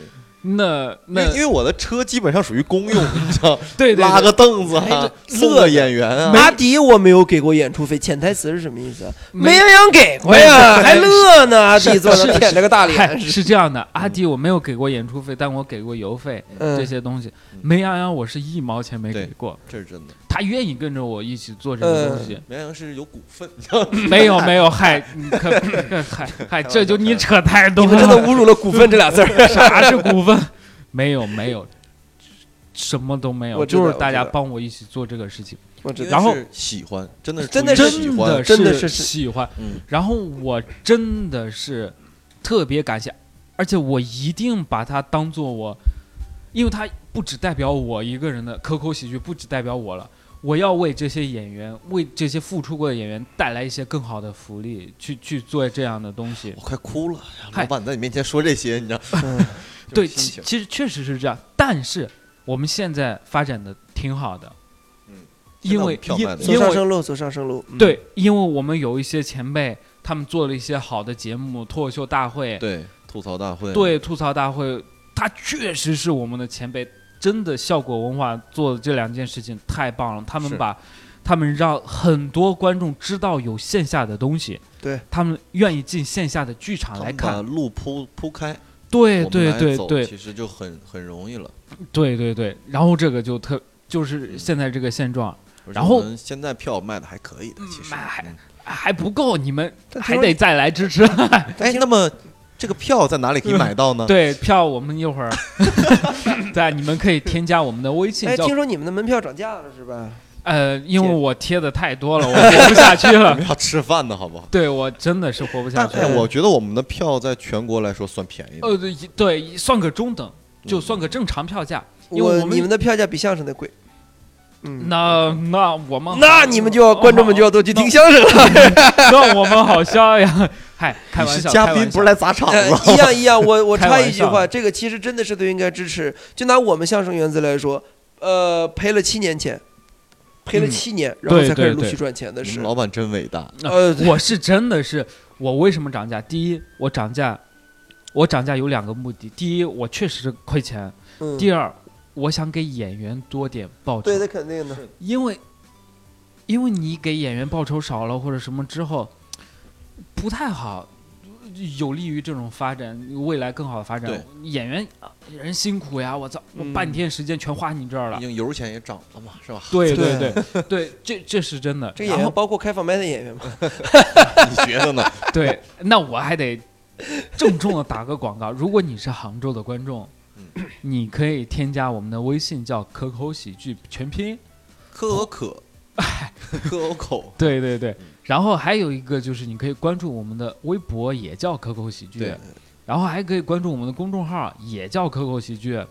那因为那因为我的车基本上属于公用，你知道，对对对。拉个凳子哎啊，这送个演员啊，阿迪我没有给过演出费，潜台词是什么意思？啊？没梅阳阳给过呀，还乐呢，阿迪是坐那是舔着个大脸，是这样的，阿迪我没有给过演出费，但我给过油费嗯。这些东西。嗯。梅阳阳我是一毛钱没给过，这是真的。他愿意跟着我一起做这个东西。绵阳是有股份，没有没有，嗨，你可 嗨嗨，这就你扯太多你们真的。侮辱了股份这俩字儿。啥是股份？没有没有，什么都没有，我就是大家帮我一起做这个事情，然后喜欢，真的是真的是喜欢真的，是是喜欢。嗯，然后我真的是特别感谢，而且我一定把它当做我，因为它不只代表我一个人的可口喜剧，不只代表我了。我要为这些演员，为这些付出过的演员带来一些更好的福利，去去做这样的东西我。快哭了。老板在你面前说这些，你知道？嗯 对，其其实确实是这样，但是我们现在发展的挺好的，嗯，因为因现在我们票卖得走上升路，走上升路。嗯，对，因为我们有一些前辈，他们做了一些好的节目，脱口秀大会，对吐槽大会，对吐槽大会，他确实是我们的前辈，真的效果文化做的这两件事情太棒了。他们把，他们让很多观众知道有线下的东西，对他们愿意进线下的剧场来看。路铺铺开，对对对对其实就很很容易了。对对对，然后这个就特就是现在这个现状然后现在票卖的还可以的，其实卖还嗯还不够，你们还得再来支持。哎，那么这个票在哪里可以买到呢？对，票我们一会儿，对，你们可以添加我们的微信哎，听说你们的门票涨价了是吧？呃，因为我贴的太多了，我活不下去我了。们要吃饭的好不好？对我真的是活不下去。我觉得我们的票在全国来说算便宜的。呃，对对，算个中等，就算个正常票价。因为我们你们的票价比相声的贵。嗯，那那我们那你们就要观众们就要多去听相声了。那我们好笑呀！嗨，开玩笑，嘉宾，不是来砸场呃子。一样一样，我 我插一句话，这个其实真的是都应该支持。就拿我们相声园子来说，呃，赔了七年钱，赔了嗯七年，然后才开始陆续赚钱的是。老板真伟大。呃，我是真的是，我为什么涨价？第一，我涨价，我涨价有两个目的：第一，我确实是亏钱；嗯，第二，我想给演员多点报酬对，。那肯定的。因为，因为你给演员报酬少了或者什么之后，不太好，有利于这种发展，未来更好的发展。演员啊人辛苦呀，我操，我嗯半天时间全花你这儿了毕。竟油钱也涨了嘛，是吧？对对对对对，这这是真的。这演员包括开放麦的演员吗？你觉得呢？对，那我还得郑重的打个广告。如果你是杭州的观众，你可以添加我们的微信，叫可口喜剧全拼。可可，可口 口。对对对，然后还有一个就是你可以关注我们的微博，也叫可口喜剧。对，然后还可以关注我们的公众号，也叫可口喜剧。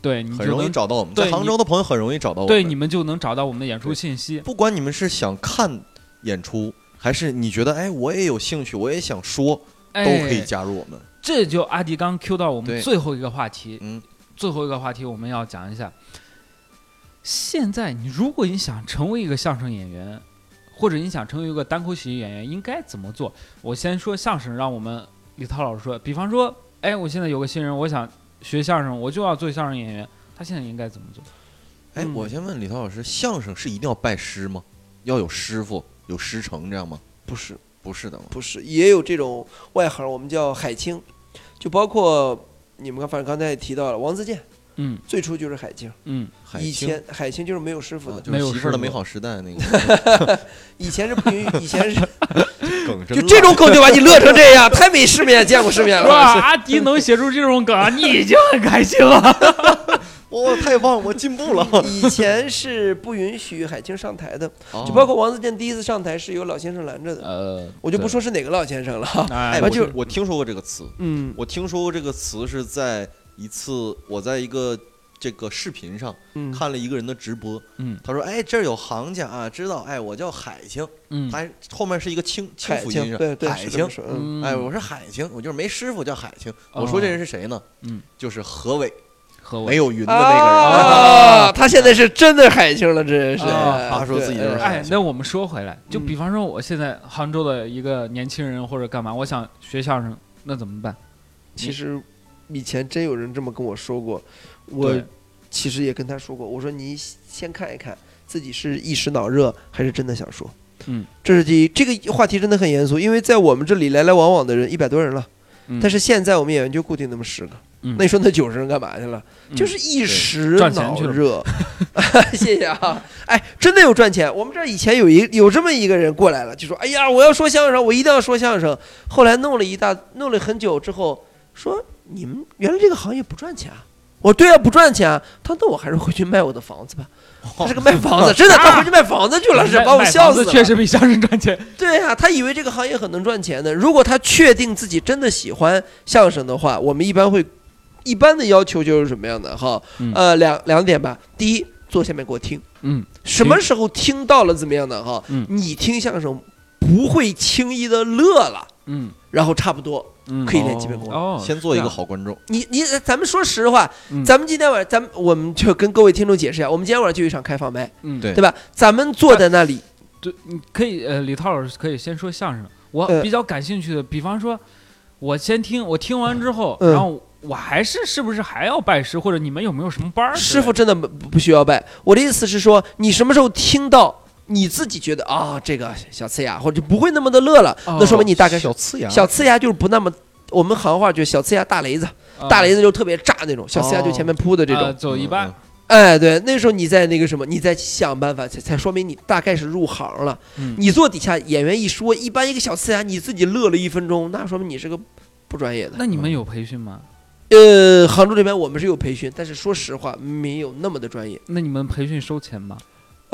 对，你很容易就能找到我们，在杭州的朋友很容易找到我们。对你们就能找到我们的演出信息。不管你们是想看演出，还是你觉得哎我也有兴趣，我也想说，哎都可以加入我们。这就阿迪刚 Q 到我们最后一个话题，嗯，最后一个话题我们要讲一下。现在你如果你想成为一个相声演员，或者你想成为一个单口喜剧演员，应该怎么做？我先说相声，让我们李涛老师说。比方说，哎，我现在有个新人，我想学相声，我就要做相声演员，他现在应该怎么做？哎，嗯我先问李涛老师，相声是一定要拜师吗？要有师傅，有师承这样吗？不是，不是的吗？不是，也有这种外行，我们叫海清，就包括你们反正刚才也提到了王自健，嗯。最初就是海清，嗯，以海清。前海清就是没有师傅的，没有媳妇儿的美好时代那个。以前是不允许，以前是梗，真就烂这种梗就把你乐成这样，太没世面见过世面了。哇，阿迪能写出这种梗，你已经很开心了。哇，太棒，我进步了。以前是不允许海清上台的，哦就包括王自健第一次上台是有老先生拦着的，呃，我就不说是哪个老先生了。哎，哎我啊就我听说过这个词，嗯我听说过这个词是在一次我在一个这个视频上嗯，看了一个人的直播，嗯他说：“哎，这儿有行家啊，知道？哎，我叫海清，嗯后面是一个清清海辅音对对海清哎，我是海清，我就是没师傅叫海清。哦我说这人是谁呢？嗯，就是何伟，和我没有云的那个人。啊，他现在是真的海清了，这是。啊他说自己就是哎，那我们说回来，就嗯比方说我现在杭州的一个年轻人或者干嘛，我想学相声，那怎么办？其实以前真有人这么跟我说过，我其实也跟他说过，我说你先看一看自己是一时脑热还是真的想说。嗯，这是第一，这个话题真的很严肃，因为在我们这里来来往往的人一百多人了，嗯但是现在我们演员就固定那么十个。嗯那你说那九十人干嘛去了？嗯就是一时脑热。谢谢啊！哎，真的有赚钱。我们这儿以前有一有这么一个人过来了，就说：“哎呀，我要说相声，我一定要说相声。”后来弄了一大弄了很久之后，说：“你们原来这个行业不赚钱啊？”我说：“对啊，不赚钱啊。”他说：“那我还是回去卖我的房子吧。”他是个卖房子，真的，他回去卖房子去了，是把我笑死了。确实比相声赚钱。对啊，他以为这个行业很能赚钱的。如果他确定自己真的喜欢相声的话，我们一般会，一般的要求就是什么样的？哈？嗯。呃，两两点吧。第一，坐下面给我听，嗯。什么时候听到了怎么样的？哈？嗯。你听相声不会轻易的乐了，嗯。然后差不多嗯，可以练基本功。哦，先做一个好观众。你你咱们说实话，嗯。咱们今天晚上咱们我们就跟各位听众解释一下，我们今天晚上就有一场开放麦，嗯。对。对吧？咱们坐在那里，对，你可以呃，李涛老师可以先说相声。我呃。比较感兴趣的，比方说，我先听，我听完之后，嗯。然后我还是是不是还要拜师，或者你们有没有什么班儿？师傅真的不不需要拜。我的意思是说，你什么时候听到你自己觉得啊、这个小呲牙，或者就不会那么的乐了，哦那说明你大概是小呲牙，小呲牙就是不那么。我们行话就小呲牙大雷子，啊大雷子就特别炸那种，小呲牙就前面扑的这种。呃走一半嗯，哎，对，那时候你在那个什么，你在想办法，才才说明你大概是入行了。嗯你坐底下演员一说，一般一个小呲牙，你自己乐了一分钟，那说明你是个不专业的。那你们有培训吗？呃，杭州这边我们是有培训，但是说实话没有那么的专业。那你们培训收钱吗？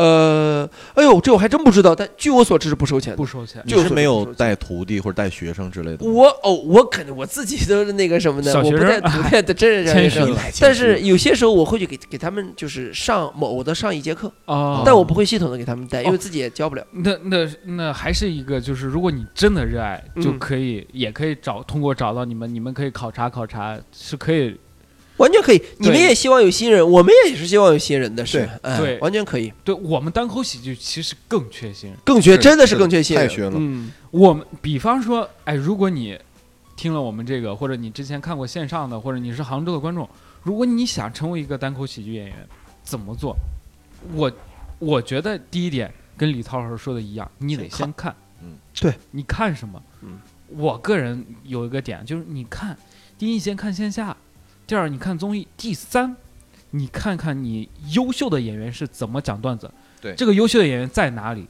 呃，哎呦，这我还真不知道，但据我所知是不收钱的。不收钱。就是是没有带徒弟或者带学生之类的。我哦，我肯定我自己都是那个什么的，我不带徒弟的，真是这样谦虚了一个但是有些时候我会去给给他们就是上某的上一节课，啊，但我不会系统的给他们带，因为自己也教不了。那那那还是一个，就是如果你真的热爱，嗯就可以，也可以找通过找到你们，你们可以考察考察，是可以。完全可以，你们也希望有新人，我们也是希望有新人的，是对，哎对。完全可以，对我们单口喜剧其实更缺新人。更缺，真的是是更缺新人，太缺了。嗯，我们比方说，哎，如果你听了我们这个，或者你之前看过线上的，或者你是杭州的观众，如果你想成为一个单口喜剧演员，怎么做？我我觉得第一点跟李涛老师说的一样，你得先先看。嗯，对，你看什么？嗯，我个人有一个点就是，你看，第一先看线下，第二你看综艺，第三你看看你优秀的演员是怎么讲段子。对这个优秀的演员在哪里？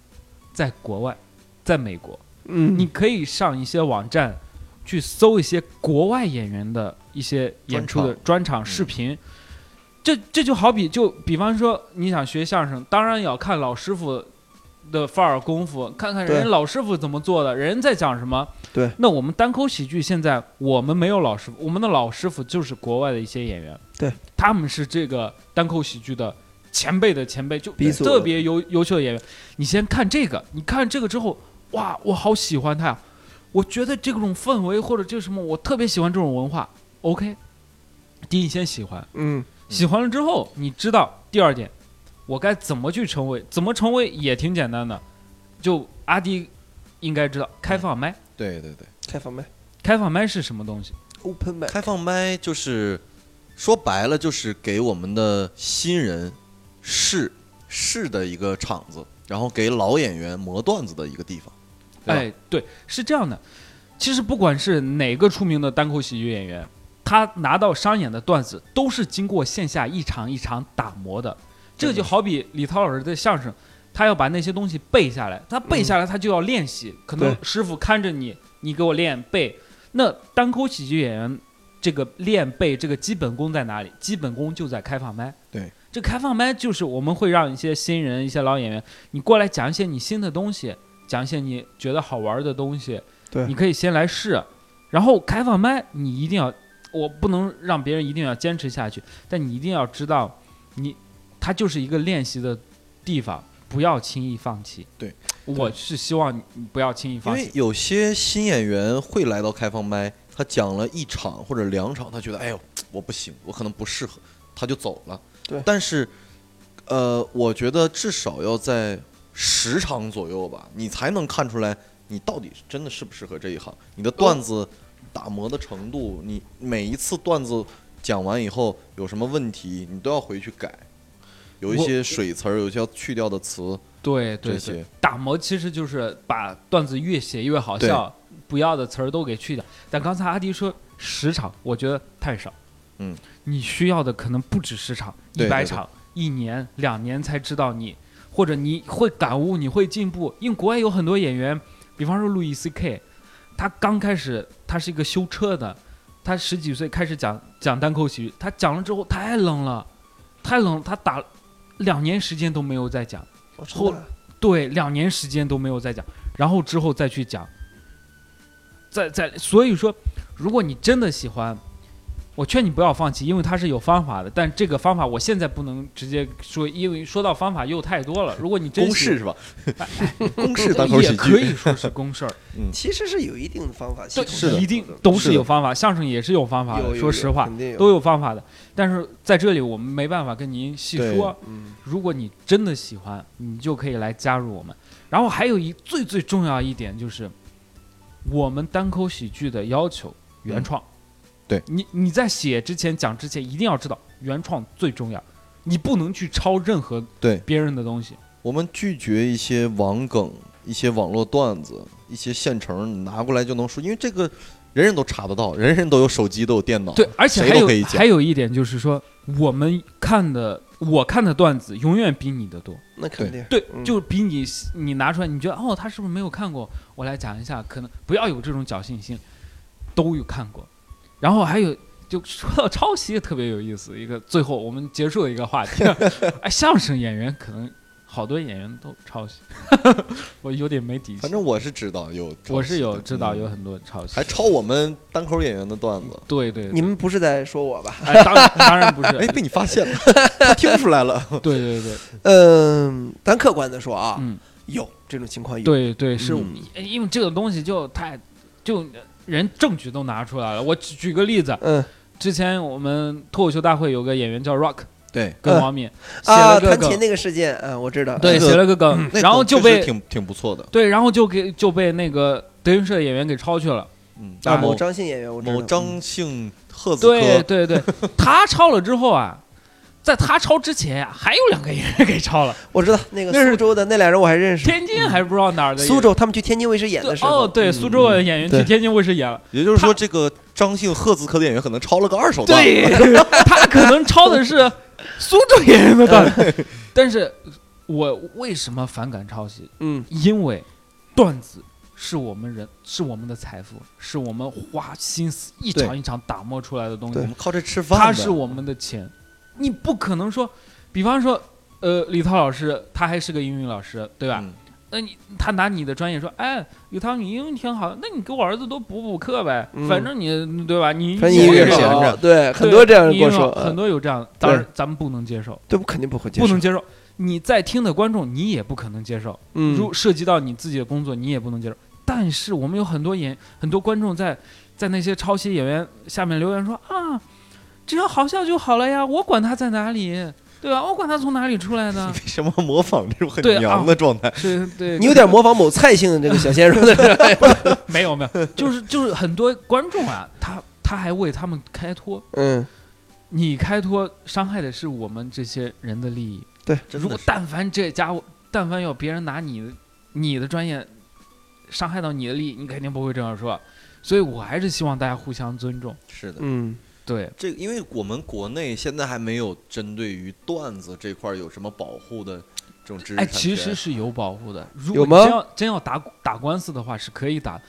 在国外，在美国。嗯，你可以上一些网站去搜一些国外演员的一些演出的专场视频。这这就好比就比方说你想学相声，当然要看老师傅的范儿功夫，看看人家老师傅怎么做的，人在讲什么。对，那我们单口喜剧现在我们没有老师傅，我们的老师傅就是国外的一些演员。对，他们是这个单口喜剧的前辈的前辈，就特别优优秀的演员。你先看这个，你看这个之后，哇，我好喜欢他呀！我觉得这种氛围或者这什么，我特别喜欢这种文化。OK，第一先喜欢，嗯，喜欢了之后，你知道第二点，我该怎么去成为？怎么成为也挺简单的，就阿迪应该知道开放麦。对对对，开放麦开放麦是什么东西？，open 麦，开放麦就是说白了就是给我们的新人试试的一个场子，然后给老演员磨段子的一个地方。哎，对，是这样的。其实不管是哪个出名的单口喜剧演员，他拿到商演的段子都是经过线下一场一场打磨的。这个就好比李涛老师的相声，他要把那些东西背下来，他背下来他就要练习，可能师傅看着你，你给我练背。那单口喜剧演员这个练背这个基本功在哪里？基本功就在开放麦。对，这开放麦就是我们会让一些新人、一些老演员，你过来讲一些你新的东西，讲一些你觉得好玩的东西。对你可以先来试，然后开放麦你一定要，我不能让别人一定要坚持下去，但你一定要知道，你它就是一个练习的地方，不要轻易放弃。对，我是希望你不要轻易因放弃。为有些新演员会来到开放麦，他讲了一场或者两场，他觉得哎呦我不行，我可能不适合，他就走了。对但是呃，我觉得至少要在十场左右吧，你才能看出来你到底是真的适不适合这一行，你的段子打磨的程度，你每一次段子讲完以后有什么问题，你都要回去改。有一些水词儿，有一些要去掉的词，对对对，打磨其实就是把段子越写越好笑，不要的词儿都给去掉。但刚才阿迪说十场，我觉得太少。嗯，你需要的可能不止十场，一百场，一年、两年才知道你，或者你会感悟，你会进步。因为国外有很多演员，比方说路易 C K，他刚开始他是一个修车的，他十几岁开始讲讲单口喜剧，他讲了之后太冷了，太冷了，他打两年时间都没有再讲。后对，两年时间都没有再讲，然后之后再去讲，再再，所以说，如果你真的喜欢，我劝你不要放弃，因为它是有方法的。但这个方法我现在不能直接说，因为说到方法又太多了。如果你公式是吧？公式单口喜也可，以说是公事儿，其实是有一定的方法，系对统是的一定都是有方法，相声也是有方法的。说实话，都有方法的。但是在这里我们没办法跟您细说。嗯如果你真的喜欢，你就可以来加入我们。然后还有一最最重要一点就是，我们单口喜剧的要求原创。对你你在写之前讲之前一定要知道原创最重要，你不能去抄任何对别人的东西。我们拒绝一些网梗、一些网络段子、一些现成拿过来就能说，因为这个人人都查得到，人人都有手机，都有电脑，对，而且还有都可以讲还有一点就是说，我们看的我看的段子永远比你的多。那肯定对，嗯就比你你拿出来，你觉得哦，他是不是没有看过？我来讲一下，可能不要有这种侥幸心，都有看过。然后还有，就说到抄袭，特别有意思。一个最后我们结束的一个话题，哎，相声演员可能好多演员都抄袭，我有点没底气。反正我是知道有我是有知道有嗯很多抄袭，还抄我们单口演员的段子，对对，对。你们不是在说我吧？哎，当然当然不是，哎，被你发现了，他听出来了，对对对，嗯，咱客观的说啊，嗯，有这种情况有。对对，是嗯。因为这个东西就太就人证据都拿出来了。我举举个例子，嗯。之前我们脱口秀大会有个演员叫 Rock，对，嗯跟王敏写啊，了个梗，弹琴那个事件，嗯，我知道。对，那个写了个梗，那然后就被确实挺挺不错的，对，然后就给就被那个德云社演员给抄去了。嗯，啊，某某张姓演员，我知道。某张姓赫子科，对对对，他抄了之后啊，在他抄之前呀、还有两个演员给抄了，我知道那个那是苏州的那俩人我还认识。天津还是不知道哪儿的演员。苏州，他们去天津卫视演的时候。哦，对，嗯苏州的演员去对天津卫视演了。也就是说，这个张姓赫子科的演员可能抄了个二手段，对，他可能抄的是苏州演员的段。子，但是我为什么反感抄袭？嗯，因为段子是我们人，是我们的财富，是我们花心思一场一场打磨出来的东西。我，们靠这吃饭，它是我们的钱，你不可能说，比方说，呃，李涛老师他还是个英语老师，对吧？嗯那你他拿你的专业说，哎，李涛你英语挺好，那你给我儿子多补补课呗，嗯反正你对吧？你英语也闲着对，很多这样人你跟我说，很嗯多有这样，当然咱们不能接受，对，我肯定不会接受。不能接受。你在听的观众，你也不可能接受。嗯，如涉及到你自己的工作，你也不能接受。但是我们有很多演很多观众在在那些抄袭演员下面留言说啊，只要好笑就好了呀，我管他在哪里，对啊？我管他从哪里出来的为，什么模仿这种很对啊娘的状态？是对，你有点模仿某蔡姓的这个小鲜肉的状态？没有没有，就是就是很多观众啊，他他还为他们开脱，嗯，你开脱伤害的是我们这些人的利益。对，如果但凡这家伙，但凡有别人拿你的你的专业伤害到你的利益，你肯定不会这样说。所以我还是希望大家互相尊重。是的，嗯，对，这个因为我们国内现在还没有针对于段子这块儿有什么保护的这种知识哎，其实是有保护的。如果真要真要打打官司的话，是可以打，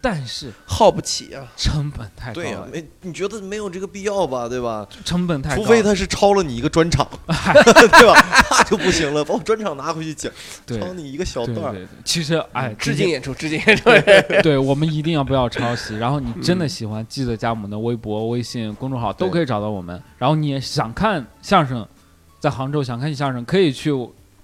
但是耗不起啊。成本太高对呀、了，没你觉得没有这个必要吧？对吧？成本太高。除非他是抄了你一个专场，对吧？那就不行了，把我专场拿回去讲，对抄你一个小段儿。对对对，其实哎，致敬演出，致敬演出。对，我们一定要不要抄袭。然后你真的喜欢，记得加我们的微博、微信公众号都可以找到我们。然后你也想看相声，在杭州想看相声，可以去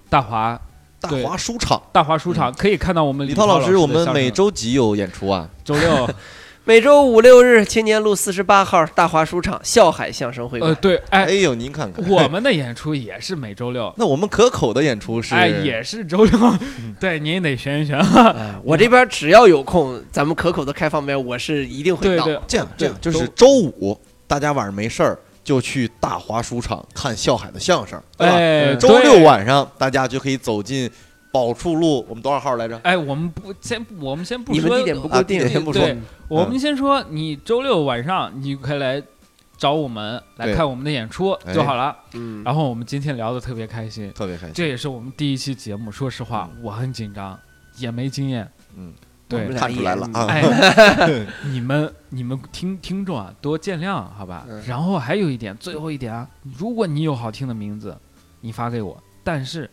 大华大华书场，大华书场，可以看到我们李涛涛老师，我们每周几有演出啊？周六，每周五六日，青年路四十八号大华书场笑海相声会馆。呃，对，哎哎，呦，您看看，我们的演出也是每周六。那我们可口的演出是，哎，也是周六，对，您得选一选。哎我这边只要有空，咱们可口的开放麦，我是一定会到。对对，这样这样，就是周五大家晚上没事儿就去大华书场看笑海的相声，对吧？哎，周六晚上大家就可以走进宝处路，我们多少号来着？哎，我们不先，我们先不说你们地点不啊固定，地点先不说对，我们先说，你周六晚上你可以来找我们来对看我们的演出哎就好了。嗯，然后我们今天聊的特别开心，特别开心。这也是我们第一期节目。说实话，我很紧张，也没经验。嗯，对，看出来了啊 哎，你们你们听听众啊，多见谅，好吧嗯？然后还有一点，最后一点啊，如果你有好听的名字，你发给我，但是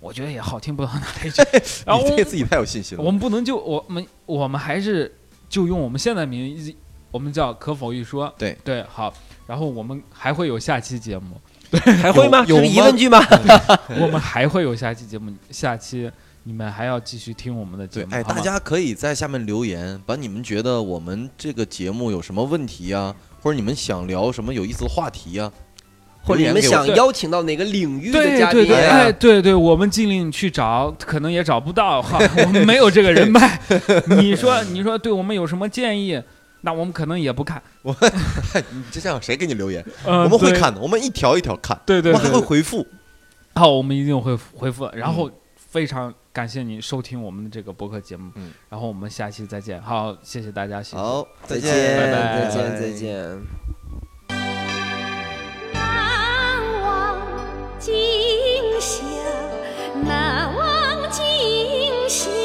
我觉得也好听不到哪里去。然后你对自己太有信心了。我们不能就我们我们还是就用我们现在名字，我们叫可否一说。对对，好。然后我们还会有下期节目，对 还会吗？有疑问句吗？我们还会有下期节目，下期你们还要继续听我们的节目。，对哎，大家可以在下面留言，把你们觉得我们这个节目有什么问题呀、或者你们想聊什么有意思的话题呀、或者你们想邀请到哪个领域的对嘉宾对对，啊？哎，对对，我们尽力去找，可能也找不到哈，我们没有这个人脉。你说，你说对我们有什么建议？那我们可能也不看。我 你就这样，谁给你留言？呃我们会看的，我们一条一条看，对对对，我们还会回复。好，我们一定会回复。然后非常感谢您收听我们的这个播客节目，嗯，然后我们下期再见。好，谢谢大家，谢谢。好，再见，拜拜。再见，再见。难忘今宵，难忘今宵。